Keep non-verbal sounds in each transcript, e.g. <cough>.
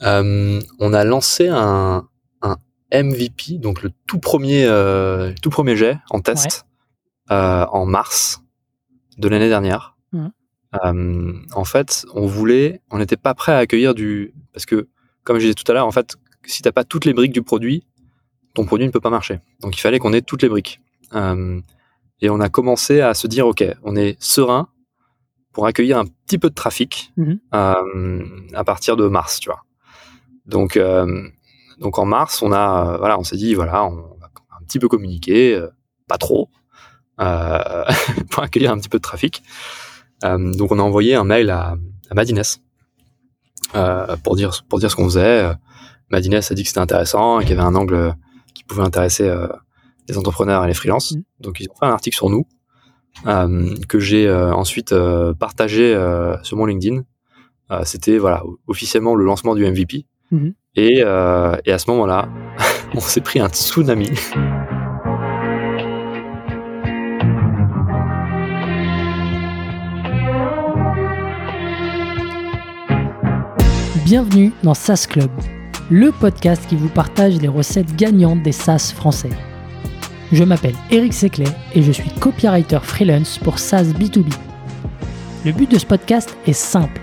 on a lancé un, un MVP, donc le tout premier, tout premier jet en test en mars de l'année dernière. Mmh. en fait, on voulait, on n'était pas prêt à accueillir du, parce que comme je disais tout à l'heure, en fait, si t'as pas toutes les briques du produit, ton produit ne peut pas marcher. Donc il fallait qu'on ait toutes les briques. Euh, et on a commencé à se dire, ok, on est serein pour accueillir un petit peu de trafic mhm. euh, à partir de mars, tu vois. Donc, euh, donc en mars, on a, voilà, on s'est dit, voilà, on va un petit peu communiquer, pas trop, <laughs> pour accueillir un petit peu de trafic. donc on a envoyé un mail à, à Madines pour dire pour dire ce qu'on faisait. Madines a dit que c'était intéressant, qu'il y avait un angle qui pouvait intéresser les entrepreneurs et les freelances. Mm. Donc ils ont fait un article sur nous euh, que j'ai euh, ensuite euh, partagé sur mon LinkedIn. C'était voilà officiellement le lancement du MVP. Mm-hmm. Et, et à ce moment-là, <laughs> on s'est pris un tsunami. Bienvenue dans SaaS Club, le podcast qui vous partage les recettes gagnantes des SaaS français. Je m'appelle Eric Seclet et je suis copywriter freelance pour SaaS B2B. Le but de ce podcast est simple.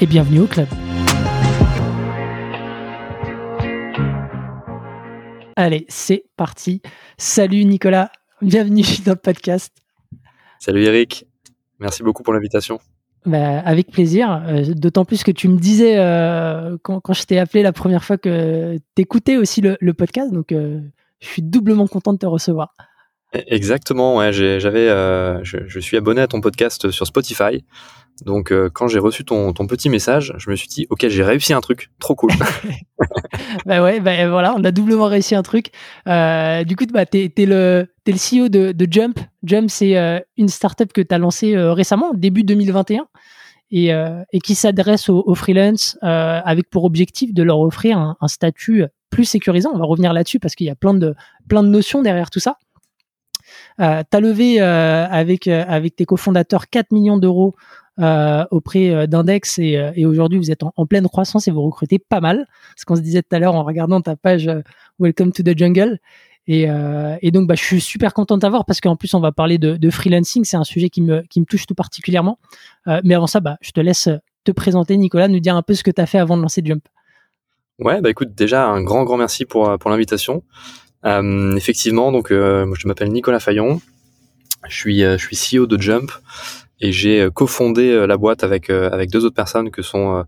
et bienvenue au club. Allez, c'est parti. Salut Nicolas, bienvenue <laughs> dans le podcast. Salut Eric, merci beaucoup pour l'invitation. Bah, avec plaisir, euh, d'autant plus que tu me disais euh, quand, je t'ai appelé la première fois que tu écoutais aussi le, podcast, donc euh, je suis doublement content de te recevoir. E-, exactement, ouais, j'avais, euh, je, suis abonné à ton podcast sur Spotify. Donc euh, quand j'ai reçu ton, petit message, je me suis dit ok j'ai réussi un truc, trop cool. <laughs> bah ouais, bah voilà, on a doublement réussi un truc. Euh, du coup, bah, t'es es le, le CEO de, Jump. Jump, c'est une startup que tu as lancée récemment, début 2021, et, et qui s'adresse aux, freelance avec pour objectif de leur offrir un, statut plus sécurisant. On va revenir là-dessus parce qu'il y a plein de, plein de notions derrière tout ça. Euh, tu as levé euh, avec, euh, avec tes cofondateurs 4 millions d'euros euh, auprès d'Index et, et aujourd'hui vous êtes en, pleine croissance et vous recrutez pas mal. Ce qu'on se disait tout à l'heure en regardant ta page Welcome to the Jungle. Et, donc bah, je suis super content de t'avoir parce qu'en plus on va parler de, freelancing, c'est un sujet qui me, touche tout particulièrement. mais avant ça, bah, je te laisse te présenter Nicolas, nous dire un peu ce que tu as fait avant de lancer Jump. Ouais, bah écoute, déjà un grand grand merci pour euh, l'invitation. Euh, effectivement, donc euh, moi je m'appelle Nicolas Fayon, je suis CEO de Jump et j'ai cofondé la boîte avec avec deux autres personnes que sont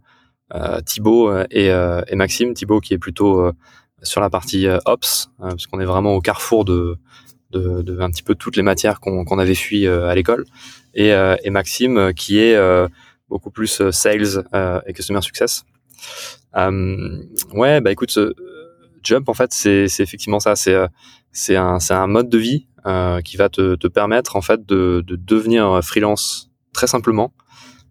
Thibaut et, et Maxime. Thibaut qui est plutôt sur la partie ops parce qu'on est vraiment au carrefour de de, de, un petit peu toutes les matières qu'on qu'on avait fui à l'école et, et Maxime qui est beaucoup plus sales et customer success. Euh, ouais, bah écoute, Jump en fait c'est effectivement ça, c'est euh, c'est un c'est un mode de vie euh, qui va te, permettre en fait de, de devenir freelance très simplement,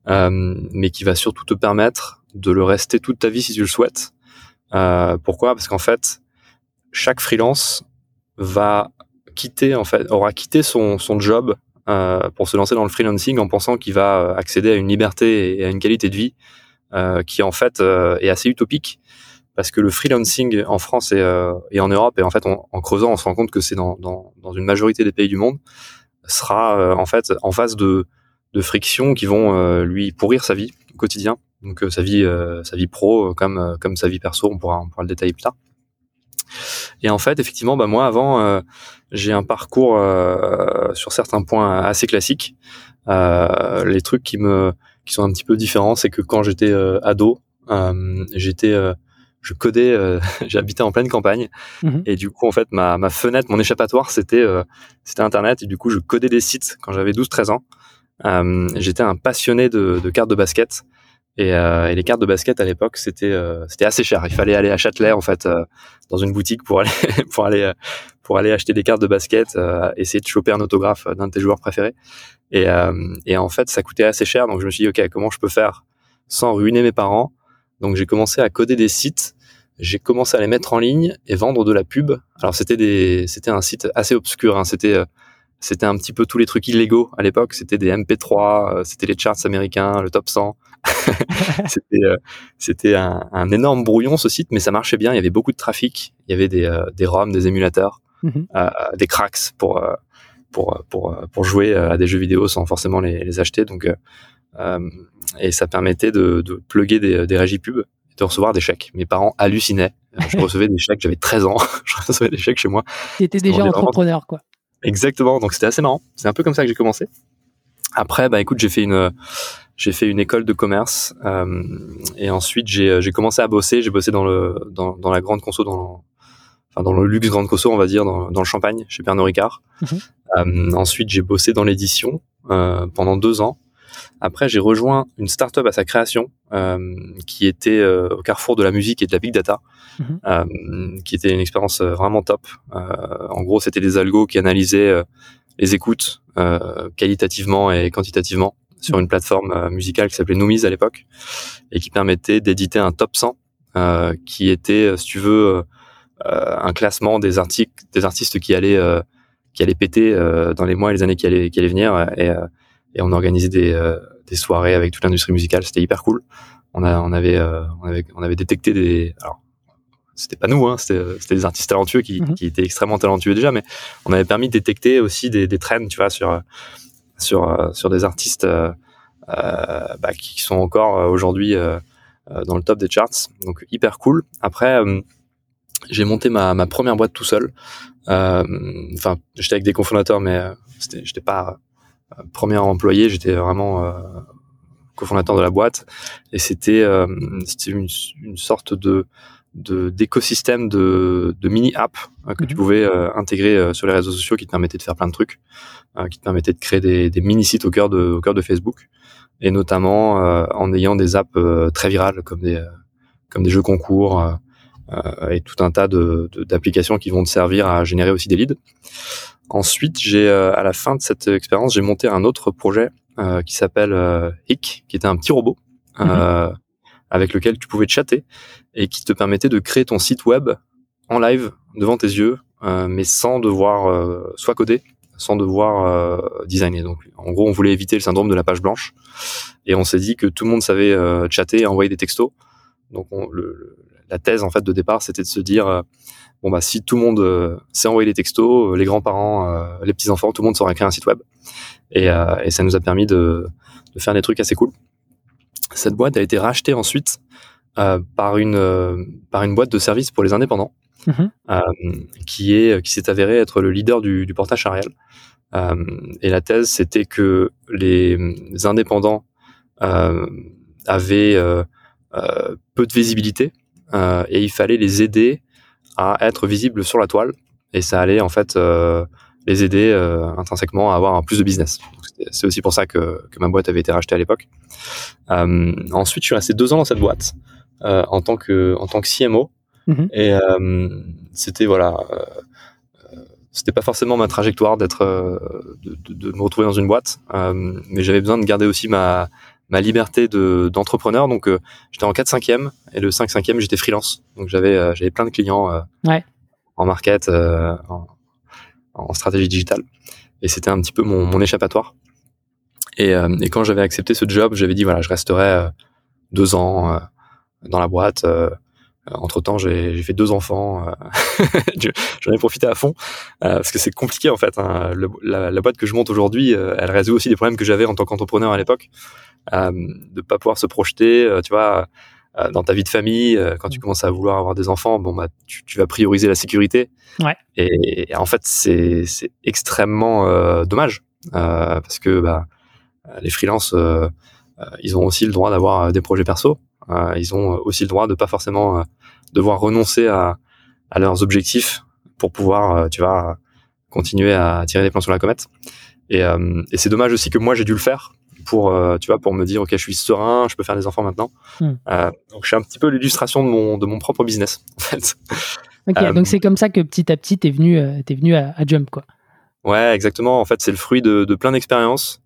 mais qui va surtout te permettre de le rester toute ta vie si tu le souhaites. pourquoi? Parce qu'en fait, chaque freelance va quitter en fait aura quitté son son job euh, pour se lancer dans le freelancing en pensant qu'il va accéder à une liberté et à une qualité de vie euh, qui en fait euh, est assez utopique parce que le freelancing en France et, euh, en Europe et en fait en creusant on se rend compte que c'est dans, une majorité des pays du monde sera en fait en face de, frictions qui vont lui pourrir sa vie au quotidien. Donc sa vie sa vie pro comme comme sa vie perso on pourra on pourra le détailler plus tard. Et en fait effectivement bah moi avant j'ai un parcours sur certains points assez classiques. Les trucs qui me qui sont un petit peu différents, c'est que quand j'étais euh, ado, euh, j'étais euh, je codais, <laughs> j'habitais en pleine campagne mhm. et du coup en fait ma, ma fenêtre, mon échappatoire c'était c'était internet et du coup je codais des sites quand j'avais 12-13 ans. j'étais un passionné de, de, cartes de basket Et, et, les cartes de basket à l'époque, c'était c'était assez cher. Il fallait aller à Châtelet en fait dans une boutique pour aller <laughs> pour aller pour aller acheter des cartes de basket, essayer de choper un autographe d'un de tes joueurs préférés. Et, et en fait, ça coûtait assez cher. Donc je me suis dit ok, comment je peux faire sans ruiner mes parents Donc j'ai commencé à coder des sites j'ai commencé à les mettre en ligne et vendre de la pub. Alors c'était des, c'était un site assez obscur. Hein. C'était, euh, c'était un petit peu tous les trucs illégaux à l'époque. C'était des MP3, euh, c'était les charts américains, le top 100. <laughs> c'était, euh, c'était un, un, énorme brouillon ce site, mais ça marchait bien. Il y avait beaucoup de trafic. Il y avait des, des ROM, des émulateurs, mhm. des cracks pour pour pour pour jouer à des jeux vidéo sans forcément les, les acheter. Donc et ça permettait de, de plugger des, des régies pubs de recevoir des chèques. Mes parents hallucinaient. Euh, je <laughs> recevais des chèques, j'avais 13 ans, <laughs> je recevais des chèques chez moi. Tu étais déjà entrepreneur, quoi. Exactement, donc c'était assez marrant. C'est un peu comme ça que j'ai commencé. Après, bah écoute, j'ai fait une j'ai fait une école de commerce euh, et ensuite j'ai commencé à bosser. J'ai bossé dans le dans, dans la grande conso, dans le, enfin dans le luxe grande conso, on va dire, dans, dans le Champagne, chez Pernod Ricard. Mhm. Euh, ensuite, j'ai bossé dans l'édition euh, pendant deux ans. Après, j'ai rejoint une startup à sa création euh, qui était euh, au carrefour de la musique et de la big data, mhm. euh, qui était une expérience vraiment top. en gros, c'était des algos qui analysaient les écoutes qualitativement et quantitativement sur une plateforme musicale qui s'appelait Noomies à l'époque et qui permettait d'éditer un top 100 qui était, si tu veux, un classement des articles, des artistes qui allaient qui allaient péter dans les mois et les années qui allaient qui allaient venir et et on organisait des, euh, des soirées avec toute l'industrie musicale. C'était hyper cool. On, a, on, avait, euh, on, avait, on avait détecté des. Alors, c'était pas nous, hein, c'était des artistes talentueux qui, mhm. qui, étaient extrêmement talentueux déjà, mais on avait permis de détecter aussi des, des trends, tu vois, sur sur sur des artistes euh, bah, qui sont encore aujourd'hui dans le top des charts. Donc hyper cool. Après, j'ai monté ma, ma première boîte tout seul. Enfin, j'étais avec des cofondateurs, mais j'étais pas premier employé, j'étais vraiment euh, cofondateur de la boîte et c'était euh, c'était une, une, sorte de d'écosystème de, de, mini app euh, que tu mhm. pouvais intégrer sur les réseaux sociaux qui te permettaient de faire plein de trucs, qui te permettaient de créer des, des mini sites au cœur de au cœur de Facebook et notamment en ayant des apps très virales comme des comme des jeux concours et tout un tas de d'applications qui vont te servir à générer aussi des leads. Ensuite, j'ai euh, à la fin de cette expérience, j'ai monté un autre projet euh, qui s'appelle euh, Hick, qui était un petit robot mhm. avec lequel tu pouvais chatter et qui te permettait de créer ton site web en live devant tes yeux, mais sans devoir soit coder, sans devoir designer. Donc, en gros, on voulait éviter le syndrome de la page blanche et on s'est dit que tout le monde savait chatter et envoyer des textos. Donc, on, le, la thèse en fait de départ, c'était de se dire bon bah si tout le monde euh, sait envoyer des textos, euh, les grands-parents, euh, les petits-enfants, tout le monde saurait créer un site web. Et, et ça nous a permis de, de, faire des trucs assez cool. Cette boîte a été rachetée ensuite par une par une boîte de services pour les indépendants, mhm. qui est qui s'est avéré être le leader du, du portage salarial. et la thèse c'était que les, indépendants avaient peu de visibilité et il fallait les aider à être visible sur la toile et ça allait en fait euh, les aider euh, intrinsèquement à avoir plus de business. C'est aussi pour ça que, que, ma boîte avait été rachetée à l'époque. Euh, ensuite, je suis resté deux ans dans cette boîte euh, en tant que en tant que CMO mm-hmm. et euh, c'était voilà, c'était pas forcément ma trajectoire d'être de, de, de, me retrouver dans une boîte, mais j'avais besoin de garder aussi ma ma liberté de d'entrepreneur. Donc euh, j'étais en 4 5 e et le 5 5 e j'étais freelance. Donc j'avais euh, j'avais plein de clients euh, ouais. en market, en, en, stratégie digitale. Et c'était un petit peu mon, mon échappatoire. Et, et quand j'avais accepté ce job, j'avais dit voilà, je resterai deux ans dans la boîte. entre temps, j'ai fait deux enfants. <laughs> J'en ai profité à fond parce que c'est compliqué en fait. Hein. Le, la, la, boîte que je monte aujourd'hui, elle résout aussi des problèmes que j'avais en tant qu'entrepreneur à l'époque euh, de pas pouvoir se projeter, euh, tu vois, euh, dans ta vie de famille, quand tu mm. commences à vouloir avoir des enfants, bon bah tu, tu vas prioriser la sécurité. Ouais. Et, en fait, c'est c'est extrêmement dommage parce que bah les freelances, ils ont aussi le droit d'avoir des projets perso. ils ont aussi le droit de pas forcément devoir renoncer à, à leurs objectifs pour pouvoir, tu vois, continuer à tirer des plans sur la comète. Et, et c'est dommage aussi que moi j'ai dû le faire pour, tu vois, pour me dire, ok, je suis serein, je peux faire des enfants maintenant. Hmm. donc, je suis un petit peu l'illustration de mon, de mon propre business, <laughs> en fait. Ok, donc c'est comme ça que petit à petit, t'es venu, es venu à, Jump, quoi. Ouais, exactement. En fait, c'est le fruit de, de plein d'expériences.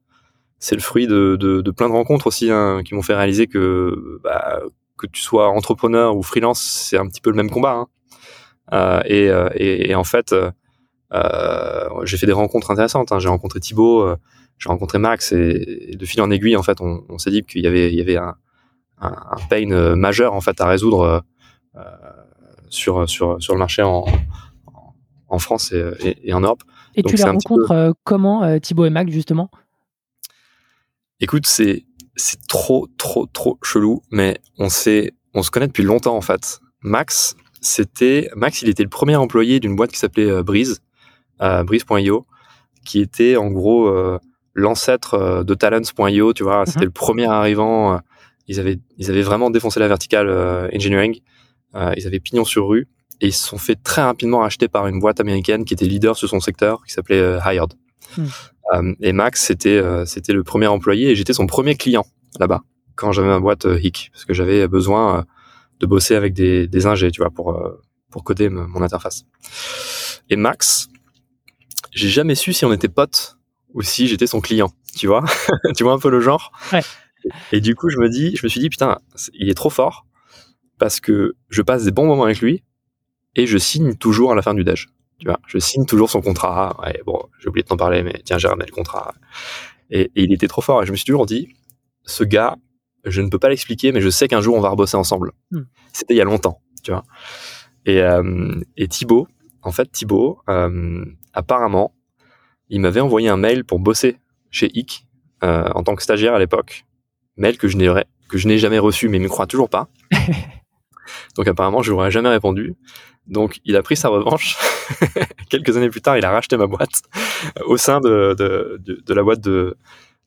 C'est le fruit de, de, de, plein de rencontres aussi hein, qui m'ont fait réaliser que bah, que tu sois entrepreneur ou freelance, c'est un petit peu le même combat. Hein. Euh, et, et, et, en fait, euh, j'ai fait des rencontres intéressantes. Hein. J'ai rencontré Thibaut, euh, j'ai rencontré Max, et, de fil en aiguille, en fait, on, on s'est dit qu'il y avait, il y avait un, un, un, pain euh, majeur en fait à résoudre euh, sur sur sur le marché en, en France et, et, en Europe. Et tu les rencontres comment Thibaut et Max justement? Écoute, c'est c'est trop trop trop chelou, mais on se connaît depuis longtemps en fait. Max, c'était Max, il était le premier employé d'une boîte qui s'appelait Breeze euh, Breeze.io, qui était en gros euh, l'ancêtre euh, de Talents.io, tu vois, mhm. c'était le premier arrivant. ils avaient ils avaient vraiment défoncé la verticale engineering. ils avaient pignon sur rue et ils se sont fait très rapidement racheter par une boîte américaine qui était leader sur son secteur, qui s'appelait Hired. Hmm. et Max, c'était c'était le premier employé et j'étais son premier client là-bas quand j'avais ma boîte Hick, parce que j'avais besoin de bosser avec des, des ingés, tu vois, pour pour coder mon interface. Et Max, j'ai jamais su si on était potes ou si j'étais son client, tu vois? <laughs> Tu vois un peu le genre? Ouais. Et du coup, je me dis, je me suis dit putain, il est trop fort parce que je passe des bons moments avec lui et je signe toujours à la fin du déj. Tu vois, je signe toujours son contrat. Ouais, bon, j'ai oublié de t'en parler, mais tiens, j'ai ramené le contrat. Et, il était trop fort. Et je me suis toujours dit, ce gars, je ne peux pas l'expliquer, mais je sais qu'un jour on va rebosser ensemble. Hmm. C'était il y a longtemps, tu vois? Et, euh, et Thibaut, en fait, Thibaut, euh, apparemment, il m'avait envoyé un mail pour bosser chez IC euh, en tant que stagiaire à l'époque. Mail que je n'ai que je n'ai jamais reçu, mais il me croit toujours pas. <laughs> Donc apparemment, je n'aurais jamais répondu. Donc il a pris sa revanche. <laughs> Quelques années plus tard, il a racheté ma boîte au sein de, de, de, la boîte de,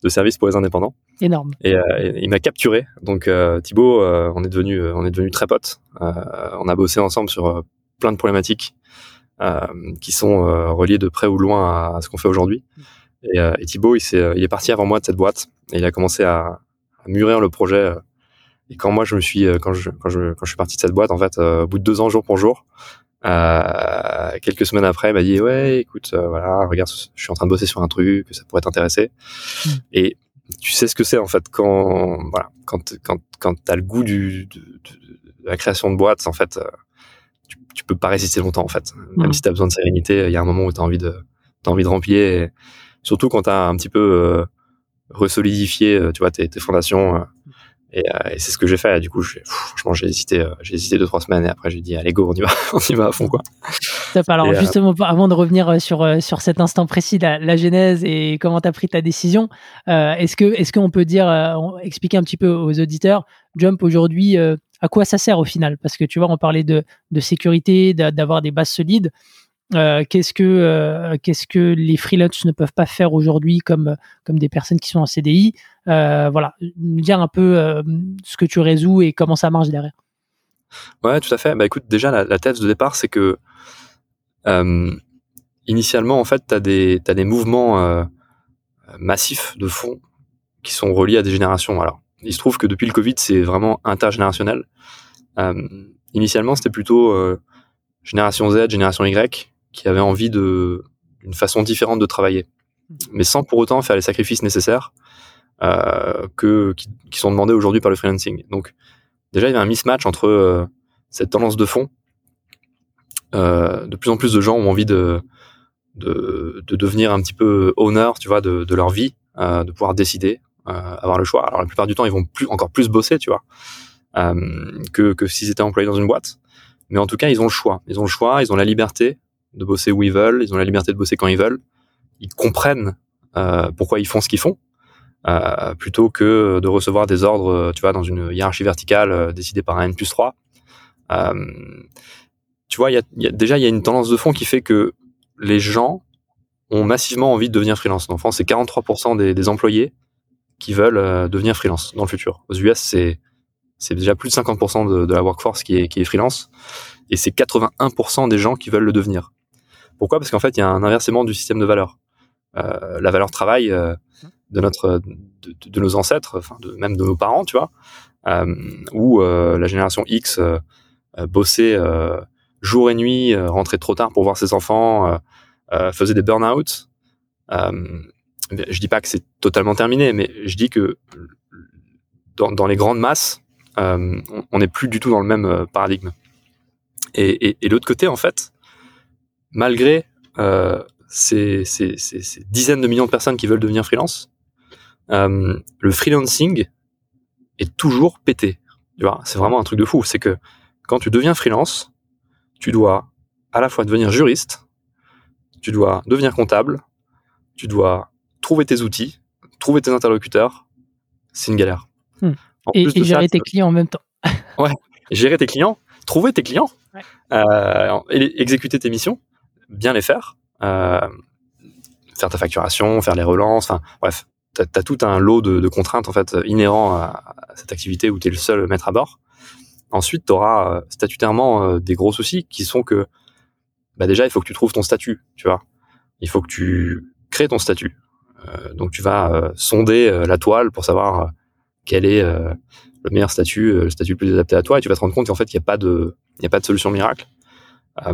de services pour les indépendants. Énorme. Et, euh, il m'a capturé. Donc euh, Thibaut, euh, on est devenu, on est devenu très potes. on a bossé ensemble sur plein de problématiques. Euh, qui sont euh, reliés de près ou loin à, ce qu'on fait aujourd'hui. Et, euh, et Thibaut, il, est, il est parti avant moi de cette boîte et il a commencé à, à mûrir le projet. Et quand moi je me suis, quand je, quand je, quand je suis parti de cette boîte, en fait, au bout de deux ans jour pour jour, euh, quelques semaines après, il m'a dit ouais, écoute, voilà, regarde, je suis en train de bosser sur un truc, ça pourrait t'intéresser. Mm. Et tu sais ce que c'est en fait quand voilà, quand quand quand t'as le goût du de, de, la création de boîtes, en fait, tu peux pas résister longtemps en fait. Même si tu as besoin de sérénité, il y a un moment où tu as envie de as envie de remplir surtout quand tu as un petit peu euh, resolidifié euh, tu vois tes, tes fondations euh, et, euh, et c'est ce que j'ai fait du coup franchement j'ai hésité j'ai hésité deux trois semaines et après j'ai dit allez go on y va <laughs> on y va à fond quoi. Alors justement avant de revenir sur sur cet instant précis la, la genèse et comment tu as pris ta décision est-ce que est-ce qu'on peut dire expliquer un petit peu aux auditeurs Jump aujourd'hui à quoi ça sert au final? Parce que tu vois, on parlait de, sécurité, d'avoir des bases solides. Euh, qu'est-ce que euh, qu'est-ce que les freelances ne peuvent pas faire aujourd'hui comme comme des personnes qui sont en CDI euh, voilà. Dire un peu ce que tu résous et comment ça marche derrière. Ouais tout à fait. Bah écoute déjà la, thèse de départ c'est que initialement en fait tu as des as des mouvements massifs de fonds qui sont reliés à des générations. Alors il se trouve que depuis le Covid, c'est vraiment intergénérationnel. Euh, initialement, c'était plutôt euh, génération Z, génération Y, qui avait envie de d'une façon différente de travailler, mais sans pour autant faire les sacrifices nécessaires euh, que qui, qui, sont demandés aujourd'hui par le freelancing. Donc, déjà, il y avait un mismatch entre euh, cette tendance de fond. De plus en plus de gens ont envie de de, de devenir un petit peu owner, tu vois, de, de leur vie, de pouvoir décider, avoir le choix. Alors la plupart du temps, ils vont encore plus bosser, tu vois, euh, que que s'ils étaient employés dans une boîte. Mais en tout cas, ils ont le choix. Ils ont le choix, ils ont la liberté de bosser où ils veulent, ils ont la liberté de bosser quand ils veulent. Ils comprennent euh, pourquoi ils font ce qu'ils font, euh, plutôt que de recevoir des ordres, tu vois, dans une hiérarchie verticale euh, décidée par un N plus 3. Euh, tu vois, déjà, il y a une tendance de fond qui fait que les gens ont massivement envie de devenir freelance. En France, c'est 43% des, des employés qui veulent euh, devenir freelance dans le futur. Aux US, c'est c'est déjà plus de 50% de, la workforce qui est, qui est freelance, et c'est 81% des gens qui veulent le devenir. Pourquoi? Parce qu'en fait, il y a un inversement du système de valeur. Euh, la valeur travail euh, de notre de, nos ancêtres, enfin même de nos parents, tu vois, où la génération X bossait jour et nuit, rentrait trop tard pour voir ses enfants, faisait des burn-out. Je dis pas que c'est totalement terminé, mais je dis que dans, les grandes masses, on n'est plus du tout dans le même paradigme. Et, et, l'autre côté, en fait, malgré euh, ces, dizaines de millions de personnes qui veulent devenir freelance, euh, le freelancing est toujours pété. Tu vois, c'est vraiment un truc de fou. C'est que quand tu deviens freelance, tu dois à la fois devenir juriste, tu dois devenir comptable, tu dois trouver tes outils, trouver tes interlocuteurs. C'est une galère. Hmm. Et, et gérer tes clients en même temps. <laughs> ouais, gérer tes clients, trouver tes clients, euh, et exécuter tes missions, bien les faire, euh, faire ta facturation, faire les relances, enfin bref, tu as, tout un lot de, contraintes en fait inhérents à, cette activité où tu es le seul maître à bord. Ensuite, tu auras euh, statutairement euh, des gros soucis qui sont que bah déjà, il faut que tu trouves ton statut, tu vois. Il faut que tu crées ton statut. Donc tu vas sonder la toile pour savoir quel est le meilleur statut, le statut le plus adapté à toi, et tu vas te rendre compte qu'en fait, il n'y a pas de, a pas de solution miracle. Euh,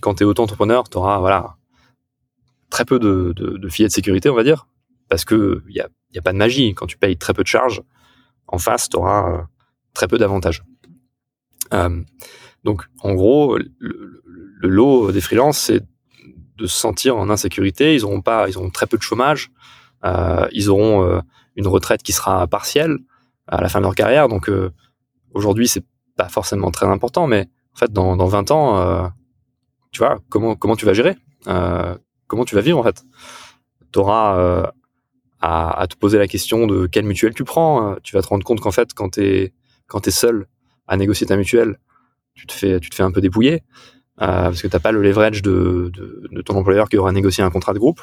quand tu es auto-entrepreneur, tu auras voilà, très peu de, de, de, filets de sécurité, on va dire, parce que il n'y a, y a pas de magie. Quand tu payes très peu de charges, en face, tu auras euh, très peu d'avantages. Euh, donc, en gros, le, le, lot des freelances, c'est de se sentir en insécurité. Ils auront pas, ils auront très peu de chômage. Euh, ils auront euh, une retraite qui sera partielle à la fin de leur carrière. Donc, aujourd'hui, c'est pas forcément très important, mais en fait, dans, dans 20 ans, euh, tu vois, comment, comment tu vas gérer euh, Comment tu vas vivre, en fait? Tu auras euh, à, à, te poser la question de quelle mutuelle tu prends. Tu vas te rendre compte qu'en fait, quand tu es, quand es seul à négocier ta mutuelle, tu te fais, tu te fais un peu dépouiller. Parce que t'as pas le leverage de, de, de, ton employeur qui aura négocié un contrat de groupe.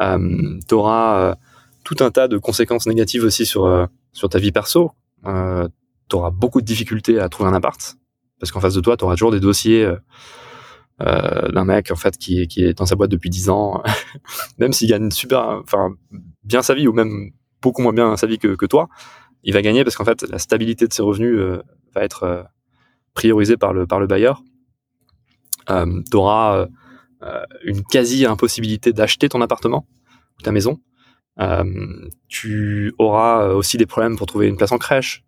Euh, tu auras tout un tas de conséquences négatives aussi sur, sur ta vie perso. Euh, tu auras beaucoup de difficultés à trouver un appart parce qu'en face de toi, tu auras toujours des dossiers euh, euh, d'un mec en fait qui, qui est dans sa boîte depuis 10 ans, <laughs> même s'il gagne super, enfin bien sa vie ou même beaucoup moins bien sa vie que, que toi, il va gagner parce qu'en fait la stabilité de ses revenus euh, va être euh, priorisée par le par le bailleur. Euh, tu auras une quasi impossibilité d'acheter ton appartement ou ta maison. tu auras aussi des problèmes pour trouver une place en crèche.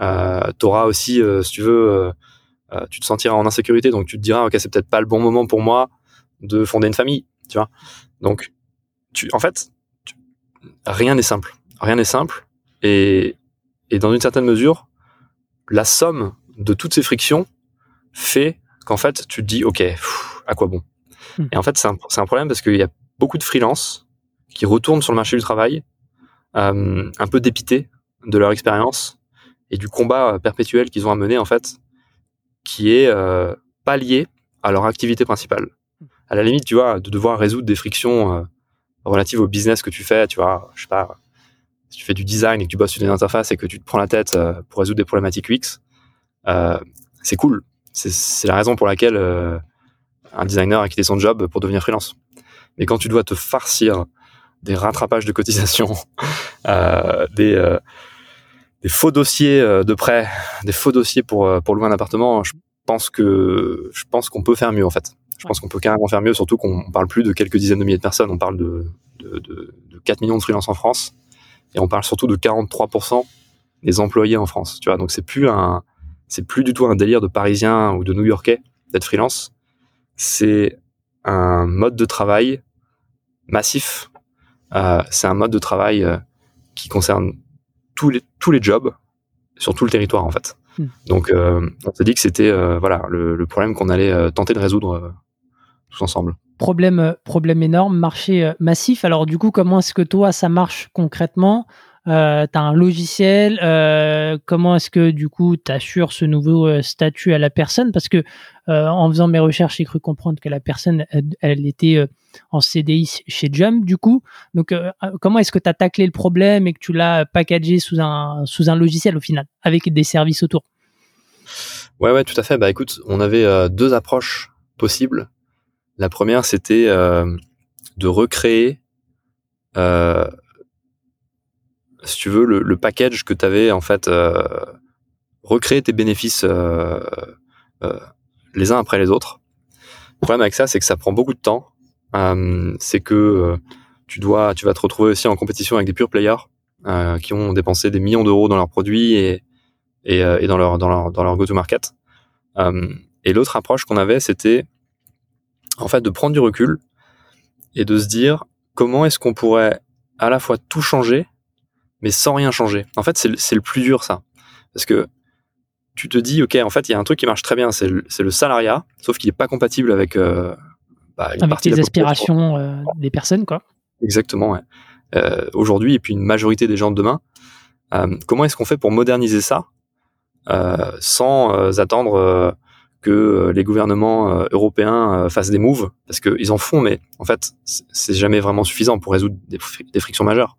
Euh, tu auras aussi, si tu veux, euh, tu te sentiras en insécurité, donc tu te diras, ok, c'est peut-être pas le bon moment pour moi de fonder une famille, tu vois. Donc, tu, en fait, rien n'est simple, rien n'est simple, et, et dans une certaine mesure, la somme de toutes ces frictions fait qu'en fait, tu te dis, ok, à quoi bon hmm. Et en fait, c'est un, un, problème parce qu'il y a beaucoup de freelances qui retournent sur le marché du travail euh, un peu dépités de leur expérience et du combat perpétuel qu'ils ont à mener en fait qui est euh, pas lié à leur activité principale. À la limite, tu vois, de devoir résoudre des frictions euh, relatives au business que tu fais, tu vois, je sais pas, si tu fais du design et que tu bosses sur des interfaces et que tu te prends la tête euh, pour résoudre des problématiques UX, euh, c'est cool. C'est la raison pour laquelle euh, un designer a quitté son job pour devenir freelance. Mais quand tu dois te farcir des rattrapages de cotisations, <laughs> des des faux dossiers euh, de prêt, des faux dossiers pour euh, pour louer un appartement, je pense que je pense qu'on peut faire mieux en fait. Je pense qu'on peut carrément faire mieux, surtout qu'on parle plus de quelques dizaines de milliers de personnes, on parle de, de, de, de 4 millions de freelances en France, et on parle surtout de 43% des employés en France. Tu vois, donc c'est plus un, c'est plus du tout un délire de Parisien ou de New-Yorkais d'être freelance. C'est un mode de travail massif. Euh, c'est un mode de travail euh, qui concerne tous les, tous les jobs sur tout le territoire en fait. Hmm. Donc euh, on s'est dit que c'était voilà le, le, problème qu'on allait tenter de résoudre tous ensemble. Problème, problème énorme, marché massif. Alors du coup, comment est-ce que toi ça marche concrètement? Euh, tu as un logiciel, euh, comment est-ce que du coup tu assures ce nouveau euh, statut à la personne? Parce que euh, en faisant mes recherches, j'ai cru comprendre que la personne, elle, était en CDI chez Jump du coup. Donc comment est-ce que tu as taclé le problème et que tu l'as packagé sous un, sous un logiciel au final, avec des services autour? Ouais, ouais, tout à fait. Bah écoute, on avait deux approches possibles. La première, c'était de recréer si tu veux, le, package que tu avais en fait recréé tes bénéfices les uns après les autres. Le problème avec ça, c'est que ça prend beaucoup de temps. c'est que tu dois, tu vas te retrouver aussi en compétition avec des pure players qui ont dépensé des millions d'euros dans leurs produits et, et, et dans leur dans leur dans leur go-to-market. et l'autre approche qu'on avait, c'était en fait de prendre du recul et de se dire comment est-ce qu'on pourrait à la fois tout changer, mais sans rien changer. En fait, c'est le plus dur ça. Parce que tu te dis, OK, en fait, il y a un truc qui marche très bien, c'est le, salariat, sauf qu'il n'est pas compatible avec, euh, bah, une avec les aspirations euh, des personnes, quoi. Exactement, ouais. Euh, aujourd'hui, et puis une majorité des gens de demain. comment est-ce qu'on fait pour moderniser ça sans attendre que euh, les gouvernements euh, européens euh, fassent des moves? Parce qu'ils en font, mais en fait, c'est jamais vraiment suffisant pour résoudre des, frictions majeures.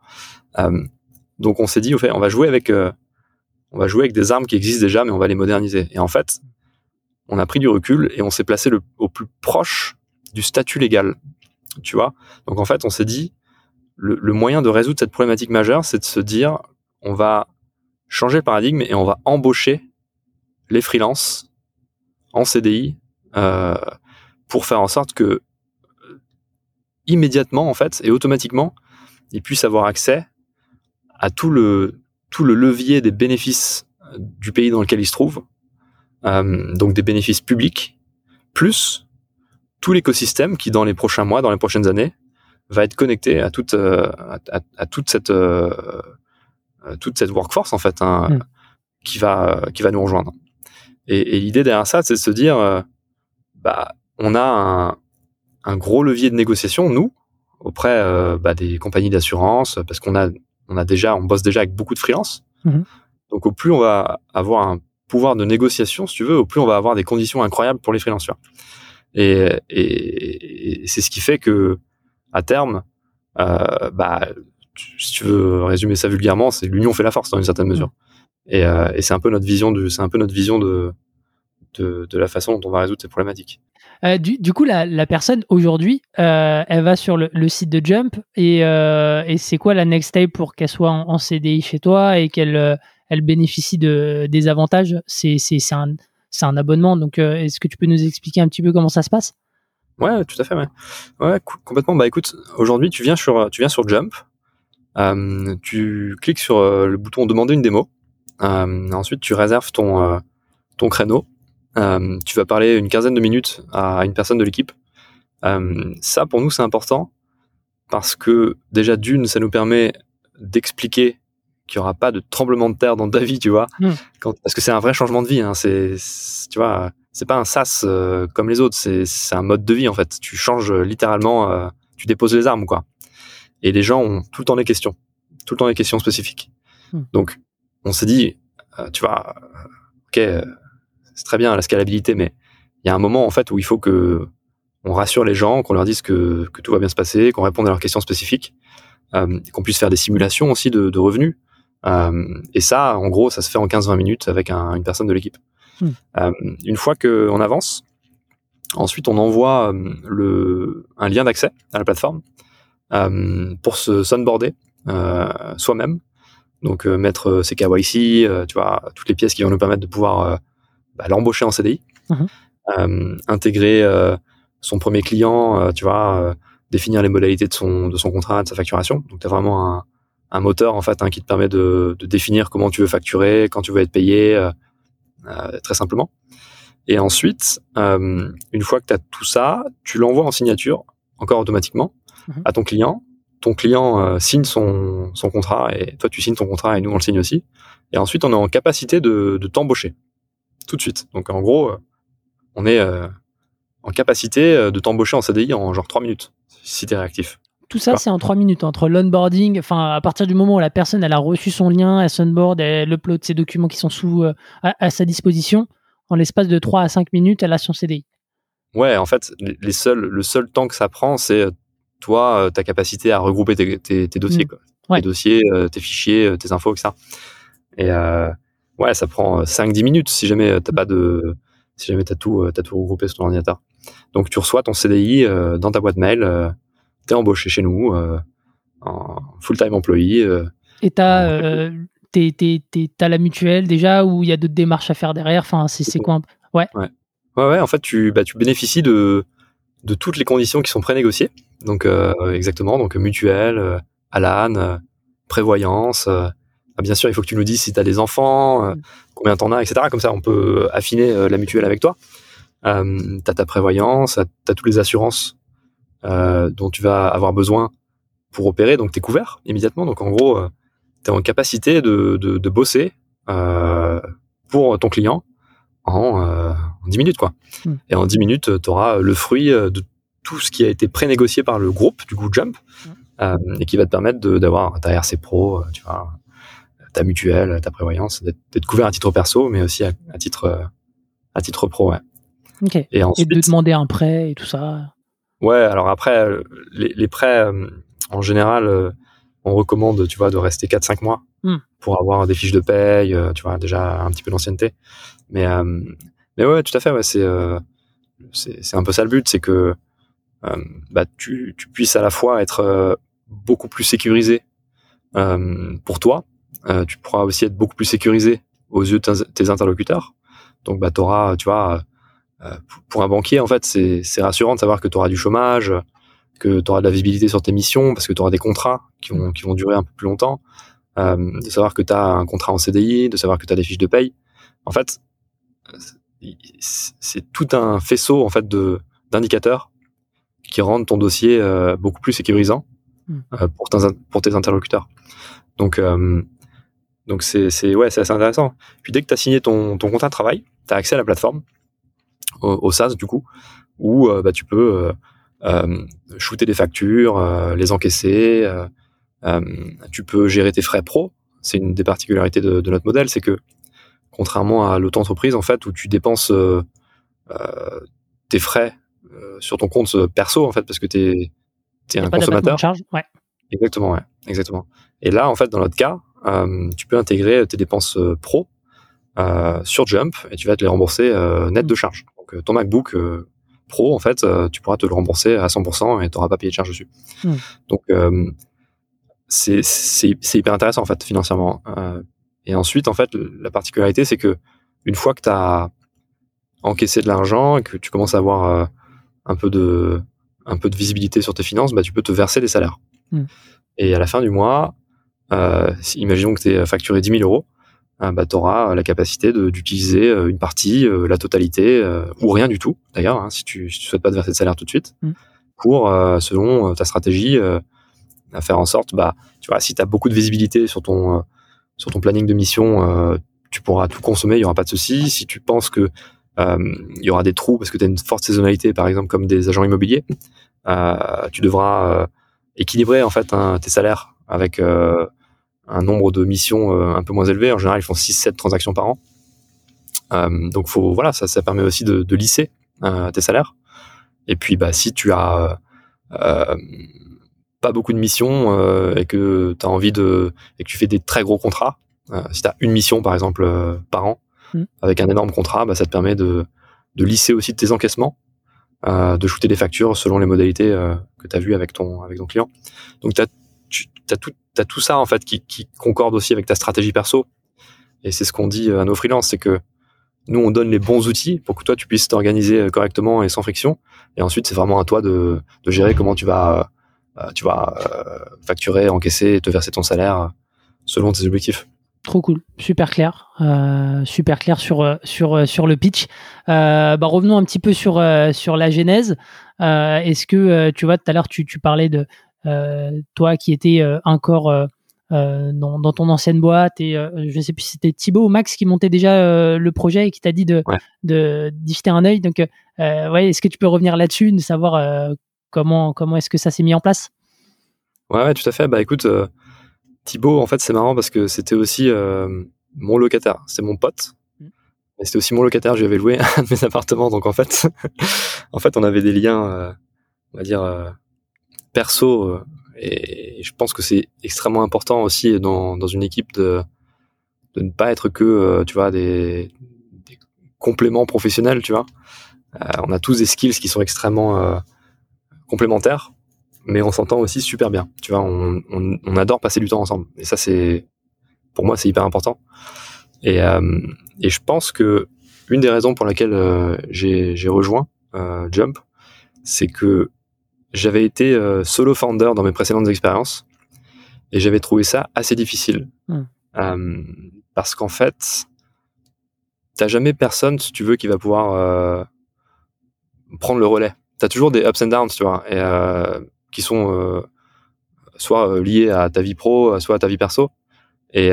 Donc on s'est dit, fait, on va jouer avec, des armes qui existent déjà, mais on va les moderniser. Et en fait, on a pris du recul et on s'est placé au plus proche du statut légal. Tu vois? Donc en fait, on s'est dit, le, le, moyen de résoudre cette problématique majeure, c'est de se dire, on va changer le paradigme et on va embaucher les freelances en CDI euh, pour faire en sorte que immédiatement en fait et automatiquement ils puissent avoir accès à tout le tout le levier des bénéfices du pays dans lequel ils se trouvent euh, donc des bénéfices publics plus tout l'écosystème qui dans les prochains mois dans les prochaines années va être connecté à toute euh, à, toute cette toute cette workforce en fait hein, mm. qui va qui va nous rejoindre et, et l'idée derrière ça, c'est de se dire, euh, bah, on a un, un, gros levier de négociation, nous, auprès euh, bah, des compagnies d'assurance, parce qu'on a, on a déjà, on bosse déjà avec beaucoup de freelance. Mhm. Donc, au plus on va avoir un pouvoir de négociation, si tu veux, au plus on va avoir des conditions incroyables pour les freelanceurs. Et, et, et c'est ce qui fait que, à terme, euh, bah, si tu veux résumer ça vulgairement, c'est l'union fait la force dans une certaine mesure. Et, euh, et c'est un peu notre vision de, c'est un peu notre vision de, de, de, la façon dont on va résoudre ces problématiques. Euh, du, coup, la, personne aujourd'hui, euh, elle va sur le, site de Jump et, euh, et c'est quoi la next step pour qu'elle soit en, CDI chez toi et qu'elle elle bénéficie de, des avantages? C'est un, un abonnement, donc est-ce que tu peux nous expliquer un petit peu comment ça se passe? Ouais, tout à fait. Ouais, ouais complètement. Bah écoute, aujourd'hui, tu viens sur tu viens sur Jump, tu cliques sur le bouton demander une démo. Ensuite, tu réserves ton, ton créneau. Euh, tu vas parler une quinzaine de minutes à une personne de l'équipe. ça, pour nous, c'est important parce que déjà d'une, ça nous permet d'expliquer qu'il n'y aura pas de tremblement de terre dans ta vie, tu vois, hmm. parce que c'est un vrai changement de vie. Hein, c'est, tu vois, c'est pas un sas comme les autres, c'est, c'est un mode de vie en fait. Tu changes littéralement, tu déposes les armes, quoi. Et les gens ont tout le temps des questions, tout le temps des questions spécifiques. Hmm. Donc, on s'est dit, euh, tu vois, euh, ok, euh, c'est très bien la scalabilité, mais il y a un moment en fait où il faut que on rassure les gens, qu'on leur dise que, que, tout va bien se passer, qu'on réponde à leurs questions spécifiques, euh, qu'on puisse faire des simulations aussi de, de revenus. Euh, et ça, en gros, ça se fait en 15-20 minutes avec un, une personne de l'équipe. Hmm. Euh, une fois qu'on avance, ensuite on envoie le, un lien d'accès à la plateforme pour se sunboarder soi-même donc mettre ses KYC, tu vois, toutes les pièces qui vont nous permettre de pouvoir bah, l'embaucher en CDI, mhm. intégrer son premier client, tu vois, définir les modalités de son de son contrat, de sa facturation. Donc tu as vraiment un, un moteur en fait hein, qui te permet de, de, définir comment tu veux facturer, quand tu veux être payé, euh, très simplement. Et ensuite, euh, une fois que tu as tout ça, tu l'envoies en signature, encore automatiquement, mhm. à ton client ton client euh, signe son, son, contrat et toi tu signes ton contrat et nous on le signe aussi. Et ensuite on est en capacité de, de t'embaucher tout de suite. Donc en gros, euh, on est euh, en capacité de t'embaucher en CDI en genre 3 minutes si tu es réactif. Tout ça, c'est en 3 minutes entre l'onboarding, enfin à partir du moment où la personne elle a reçu son lien, elle s'onboard, elle upload ses documents qui sont sous à, sa disposition, en l'espace de 3 à 5 minutes, elle a son CDI. Ouais, en fait, les seuls, le seul temps que ça prend, c'est toi, euh, ta capacité à regrouper tes, tes, dossiers, mm. quoi. tes dossiers, euh, tes fichiers, euh, tes infos, etc. Et ouais, ça prend 5-10 minutes si jamais t'as pas de, si jamais t'as tout, t'as tout regroupé sur ton ordinateur. Donc tu reçois ton CDI dans ta boîte mail, t'es embauché chez nous en full-time employé. Et t'as euh, t'as la mutuelle déjà ou il y a d'autres démarches à faire derrière? Enfin, c'est quoi ouais. ouais. Ouais, en fait, tu, bah, tu bénéficies de, de toutes les conditions qui sont pré-négociées. Donc, euh, exactement, donc mutuelle, euh, Alan, euh, prévoyance. Euh, ah, bien sûr, il faut que tu nous dises si tu as des enfants, euh, mm. combien t'en as, etc. Comme ça, on peut affiner la mutuelle avec toi. Euh, tu as ta prévoyance, tu as toutes les assurances dont tu vas avoir besoin pour opérer, donc tu es couvert immédiatement. Donc, en gros, tu es en capacité de, de, de bosser pour ton client en, euh, 10 minutes quoi. Hmm. Et en 10 minutes, tu auras le fruit euh, de tout ce qui a été pré-négocié par le groupe du coup Jump euh, et qui va te permettre d'avoir ta RC Pro, euh, tu vois, ta mutuelle, ta prévoyance, d'être couvert à titre perso, mais aussi à, titre à titre pro. Ouais. Et, ensuite, de demander un prêt et tout ça. Ouais, alors après, les, les prêts, en général, on recommande, tu vois, de rester 4-5 mois hmm. pour avoir des fiches de paye, tu vois, déjà un petit peu d'ancienneté. Mais, euh, mais ouais, tout à fait, ouais, c'est, euh, c'est, un peu ça le but, c'est que euh, bah, tu, tu puisses à la fois être beaucoup plus sécurisé pour toi, tu pourras aussi être beaucoup plus sécurisé aux yeux de tes interlocuteurs. Donc, bah, tu auras, tu vois, pour un banquier, en fait, c'est rassurant de savoir que tu auras du chômage, que tu auras de la visibilité sur tes missions, parce que tu auras des contrats qui vont, qui vont durer un peu plus longtemps, de savoir que tu as un contrat en CDI, de savoir que tu as des fiches de paye. En fait, c'est tout un faisceau en fait de d'indicateurs qui rendent ton dossier euh, beaucoup plus sécurisant hmm. euh, pour, pour tes interlocuteurs. Donc euh, donc c'est c'est ouais c'est assez intéressant. Puis dès que tu as signé ton ton contrat de travail, tu as accès à la plateforme au, au SaaS du coup où bah tu peux shooter des factures, les encaisser, tu peux gérer tes frais pro. C'est une des particularités de, de notre modèle, c'est que contrairement à l'auto-entreprise en fait où tu dépenses euh, euh, tes frais euh, sur ton compte perso en fait parce que tu es, un consommateur. charge, ouais. Exactement, ouais, exactement. Et là en fait dans notre cas, tu peux intégrer tes dépenses pro sur Jump et tu vas te les rembourser net de charge. Donc ton MacBook Pro en fait, tu pourras te le rembourser à 100% et tu n'auras pas payé de charge dessus. Hmm. Donc c'est hyper intéressant en fait financièrement. Et ensuite, en fait, la particularité, c'est que une fois que tu as encaissé de l'argent et que tu commences à avoir euh, un peu de un peu de visibilité sur tes finances, bah, tu peux te verser des salaires. Hmm. Et à la fin du mois, euh, imaginons que tu es facturé 10 000 euros, euh, bah, tu auras la capacité d'utiliser euh, une partie, la totalité, ou rien du tout, d'ailleurs, hein, si tu ne souhaites pas te verser de salaire tout de suite, hmm. pour, selon ta stratégie, à faire en sorte, bah, tu vois, si tu as beaucoup de visibilité sur ton sur ton planning de mission, euh, tu pourras tout consommer, il y aura pas de souci. Si tu penses que euh, il y aura des trous parce que tu as une forte saisonnalité, par exemple comme des agents immobiliers, euh, tu devras équilibrer en fait tes salaires avec un nombre de missions un peu moins élevé. En général, ils font 6-7 transactions par an. donc faut voilà, ça, ça permet aussi de, de lisser tes salaires. Et puis bah si tu as pas beaucoup de missions euh, et que tu as envie de et que tu fais des très gros contrats, euh, si tu as une mission par exemple euh, par an mm. avec un énorme contrat, bah, ça te permet de, de lisser aussi tes encaissements, de shooter des factures selon les modalités que tu as vues avec ton avec ton client. Donc tu as, as, tout tout ça en fait qui, concorde aussi avec ta stratégie perso. Et c'est ce qu'on dit à nos freelances, c'est que nous on donne les bons outils pour que toi tu puisses t'organiser correctement et sans friction. Et ensuite c'est vraiment à toi de, gérer comment tu vas euh, tu vas euh, facturer, encaisser te verser ton salaire selon tes objectifs. Trop cool, super clair, euh, super clair sur sur sur le pitch. Euh, bah revenons un petit peu sur sur la genèse. Euh, Est-ce que tu vois tout à l'heure tu, tu parlais de toi qui étais encore dans, dans, ton ancienne boîte et je ne sais plus si c'était Thibaut ou Max qui montait déjà le projet et qui t'a dit de de d'y jeter un œil. Donc ouais, est-ce que tu peux revenir là-dessus, de savoir Comment, comment est-ce que ça s'est mis en place? Ouais, tout à fait. Bah écoute, euh, Thibaut, en fait, c'est marrant parce que c'était aussi euh, mon locataire. C'était mon pote. Mm. Mais c'était aussi mon locataire. Je lui avais loué <laughs> un de mes appartements. Donc en fait, <laughs> en fait, on avait des liens, euh, on va dire, perso. et je pense que c'est extrêmement important aussi dans, dans une équipe de, de ne pas être que, tu vois, des, des compléments professionnels, tu vois. on a tous des skills qui sont extrêmement complémentaires. mais on s'entend aussi super bien. Tu vois, on, on, on, adore passer du temps ensemble. Et ça, c'est pour moi, c'est hyper important. Et, euh, et je pense que une des raisons pour laquelle euh, j'ai rejoint euh, Jump, c'est que j'avais été euh, solo founder dans mes précédentes expériences et j'avais trouvé ça assez difficile. Mm. parce qu'en fait, t'as jamais personne, si tu veux, qui va pouvoir prendre le relais. T'as toujours des ups and downs, tu vois, et, qui sont soit liés à ta vie pro, soit à ta vie perso. Et,